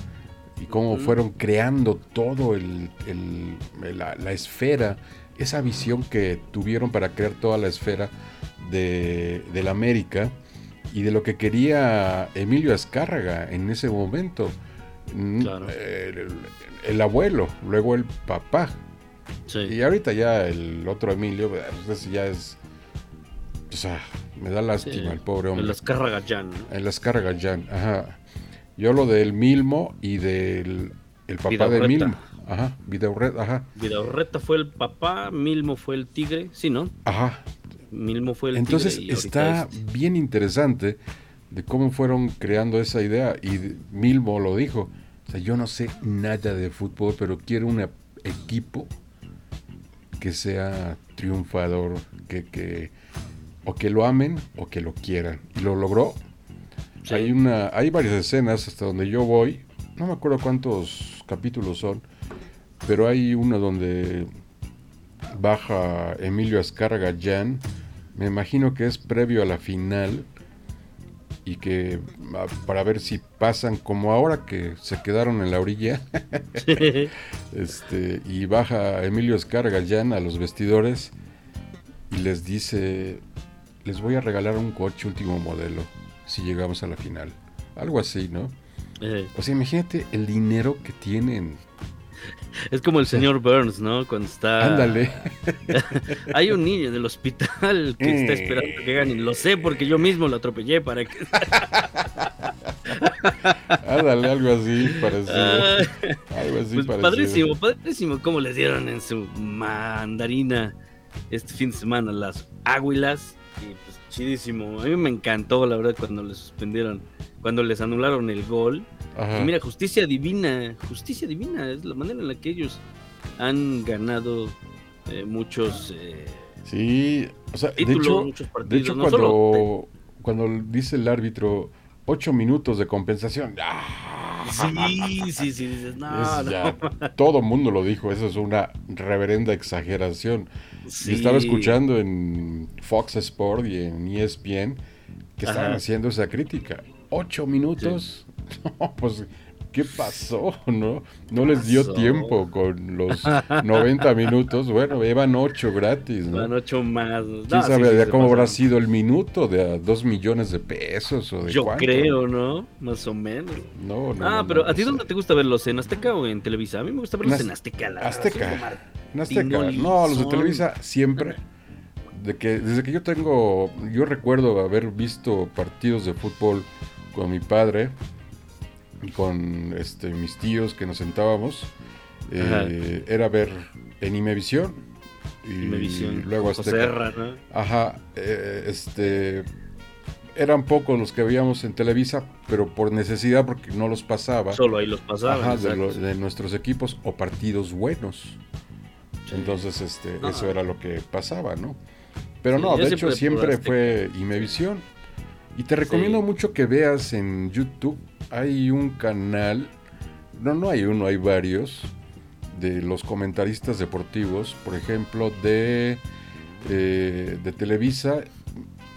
y cómo fueron creando todo el, el- la, la esfera, esa visión que tuvieron para crear toda la esfera de, de la América y de lo que quería Emilio Azcárraga en ese momento. Mm, Claro. El, el abuelo, luego el papá, Sí. y ahorita ya el otro Emilio, pues ese ya es. O sea, me da lástima Sí. el pobre hombre. En las Carragallán, ¿no? En las cargas ya. Ajá. Yo lo del Milmo y del el papá de. Milmo. Ajá. Vidaurreta, ajá. Vidaurreta fue el papá, Milmo fue el tigre, sí, ¿no? Ajá. Milmo fue el Entonces tigre. ahorita está es- bien interesante de cómo fueron creando esa idea. Y Milmo lo dijo. O sea, yo no sé nada de fútbol, pero quiero un equipo que sea triunfador, que, que o que lo amen o que lo quieran. Y lo logró. Sí. Hay una, hay varias escenas hasta donde yo voy. No me acuerdo cuántos capítulos son, pero hay uno donde baja Emilio Azcárraga Jan. Me imagino que es previo a la final y que ah, para ver si pasan como ahora que se quedaron en la orilla. este y baja Emilio Azcárraga Jan a los vestidores y les dice les voy a regalar un coche último modelo si llegamos a la final. Algo así, ¿no? Eh, O sea, imagínate el dinero que tienen. es como el señor Burns, ¿no? Cuando está. Ándale. Hay un niño del hospital que está esperando que ganen. Lo sé porque yo mismo lo atropellé para que. Ándale, algo así parecido. Ah, Algo así pues parecido. padrísimo, padrísimo. Cómo les dieron en su mandarina este fin de semana las águilas. Y pues chidísimo. A mí me encantó, la verdad, cuando les suspendieron, cuando les anularon el gol. Y mira, justicia divina, justicia divina es la manera en la que ellos han ganado eh, muchos eh, Sí, o sea, de títulos, hecho, muchos de partidos. hecho no cuando, solo- cuando dice el árbitro ocho minutos de compensación, ¡ah! Sí, sí, sí, dices, no, Es no. ya, todo mundo lo dijo, eso es una reverenda exageración. Sí. Y estaba escuchando en Fox Sport y en ESPN que estaban Ajá. haciendo esa crítica. ¿Ocho minutos? No, pues, ¿qué pasó? ¿No? No les dio pasó? tiempo con los 90 minutos. Bueno, llevan ocho gratis, ¿no? Van ocho más. ¿Quién No, sabe sí, cómo habrá sido el minuto? ¿De a dos millones de pesos o de Yo cuánto? creo, ¿no? Más o menos. No, no. ah, no, pero ¿a ti dónde te gusta verlos? ¿En Azteca o en Televisa? A mí me gusta verlos En Az- en Azteca. La Azteca. En Azteca. No, los de Televisa siempre. De que, desde que yo tengo, yo recuerdo haber visto partidos de fútbol con mi padre con este, mis tíos que nos sentábamos. eh, era ver en Imevisión y luego Azteca. Serra, ¿no? Ajá, eh, este eran pocos los que veíamos en Televisa, pero por necesidad porque no los pasaba. Solo ahí los pasaban. Ajá, de, exacto. lo- de nuestros equipos o partidos buenos. Sí. Entonces, este, Ah. eso era lo que pasaba, ¿no? Pero Sí, no, de hecho siempre por siempre fue Imevisión. Y te recomiendo Sí. mucho que veas en YouTube. Hay un canal, no, no hay uno, hay varios, de los comentaristas deportivos, por ejemplo, de, eh, de Televisa,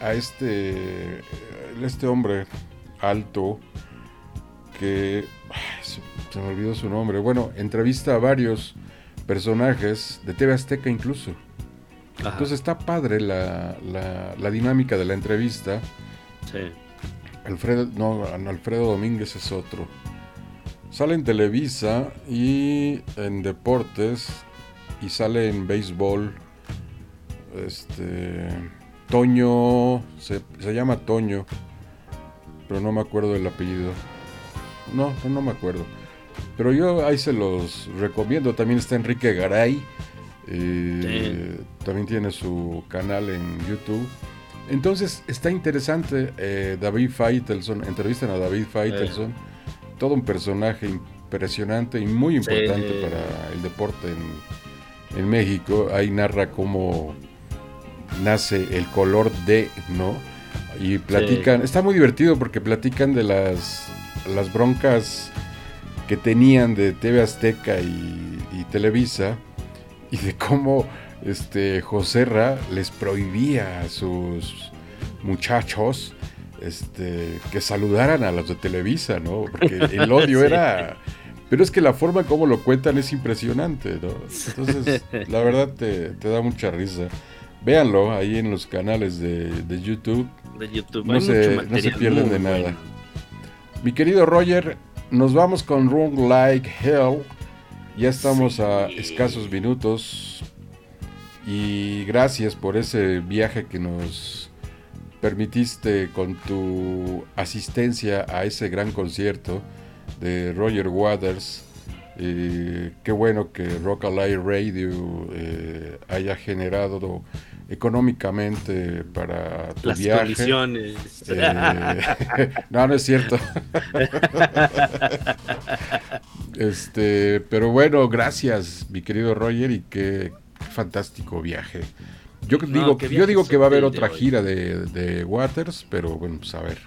a este, este hombre alto que ay, se, se me olvidó su nombre. Bueno, entrevista a varios personajes de TV Azteca incluso. Ajá, Entonces está padre la, la- la dinámica de la entrevista. sí. Alfredo, no, Alfredo Domínguez es otro. Sale en Televisa y en deportes y sale en béisbol. Este Toño, se, se llama Toño, pero no me acuerdo del apellido. No, no, no me acuerdo. Pero yo ahí se los recomiendo. También está Enrique Garay. eh, También tiene su canal en YouTube. Entonces está interesante. eh, David Faitelson, entrevistan a David Faitelson. Todo un personaje impresionante y muy importante Sí. para el deporte en, en México. Ahí narra cómo nace el color de, ¿no? Y platican, está muy divertido porque platican de las, las broncas que tenían de TV Azteca y, y Televisa y de cómo este Joserra les prohibía a sus muchachos este, que saludaran a los de Televisa, ¿no? Porque el odio Sí. era... Pero es que la forma como lo cuentan es impresionante, ¿no? Entonces, la verdad te, te da mucha risa. Véanlo ahí en los canales de, de YouTube. De YouTube. No se- no se pierden de nada. bueno. Mi querido Roger, nos vamos con Run Like Hell. Ya estamos a escasos minutos. Y gracias por ese viaje que nos permitiste con tu asistencia a ese gran concierto de Roger Waters. Eh, qué bueno que Rock Alive Radio eh, haya generado económicamente para tu Las viaje. condiciones. Eh, no, no es cierto. este, pero bueno, gracias, mi querido Roger, y qué fantástico viaje. Yo No, digo, que yo digo que va a haber de otra hoy. gira de, de Waters, pero bueno, pues a ver.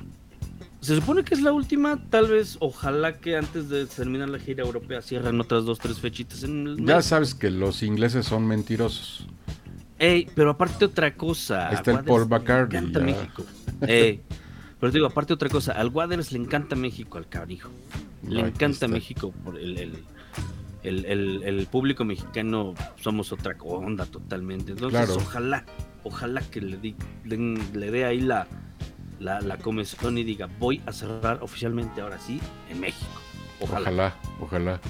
Se supone que es la última, tal vez, ojalá que antes de terminar la gira europea cierran otras dos, tres fechitas en el Ya sabes que los ingleses son mentirosos. Ey, pero aparte otra cosa. Ahí está el Paul le McCartney, encanta. México. Ey, pero te digo, aparte otra cosa, al Waters le encanta México, al canijo. Le Ahí encanta está. México por el, el, el, el- el público mexicano, somos otra onda totalmente. Entonces, Claro. ojalá, ojalá que le, di- den- le dé ahí la, la, la comezón y diga, voy a cerrar oficialmente ahora sí en México. Ojalá. Ojalá, ojalá.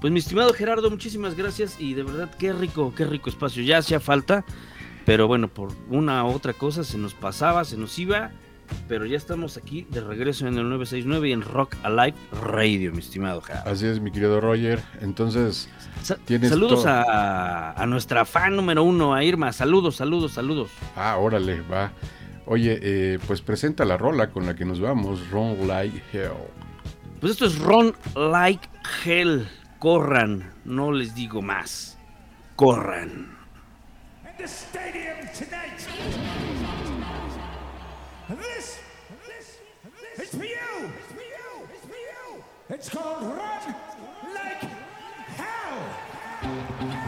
Pues mi estimado Gerardo, muchísimas gracias y de verdad qué rico, qué rico espacio. Ya hacía falta, pero bueno, por una u otra cosa se nos pasaba, se nos iba, pero ya estamos aquí de regreso en el 969 y en Rock Alive Radio, mi estimado. Así es, mi querido Roger. Entonces, Sa- tienes saludos a, a nuestra fan número uno, a Irma. Saludos, saludos, saludos. ah, órale, va. Oye, eh, pues presenta la rola con la que nos vamos, Run Like Hell. Pues esto es Ron Like Hell. Corran, no les digo más. Corran. the stadium tonight. This, this, this is for you. It's for you. It's for you. It's called Run Like Hell.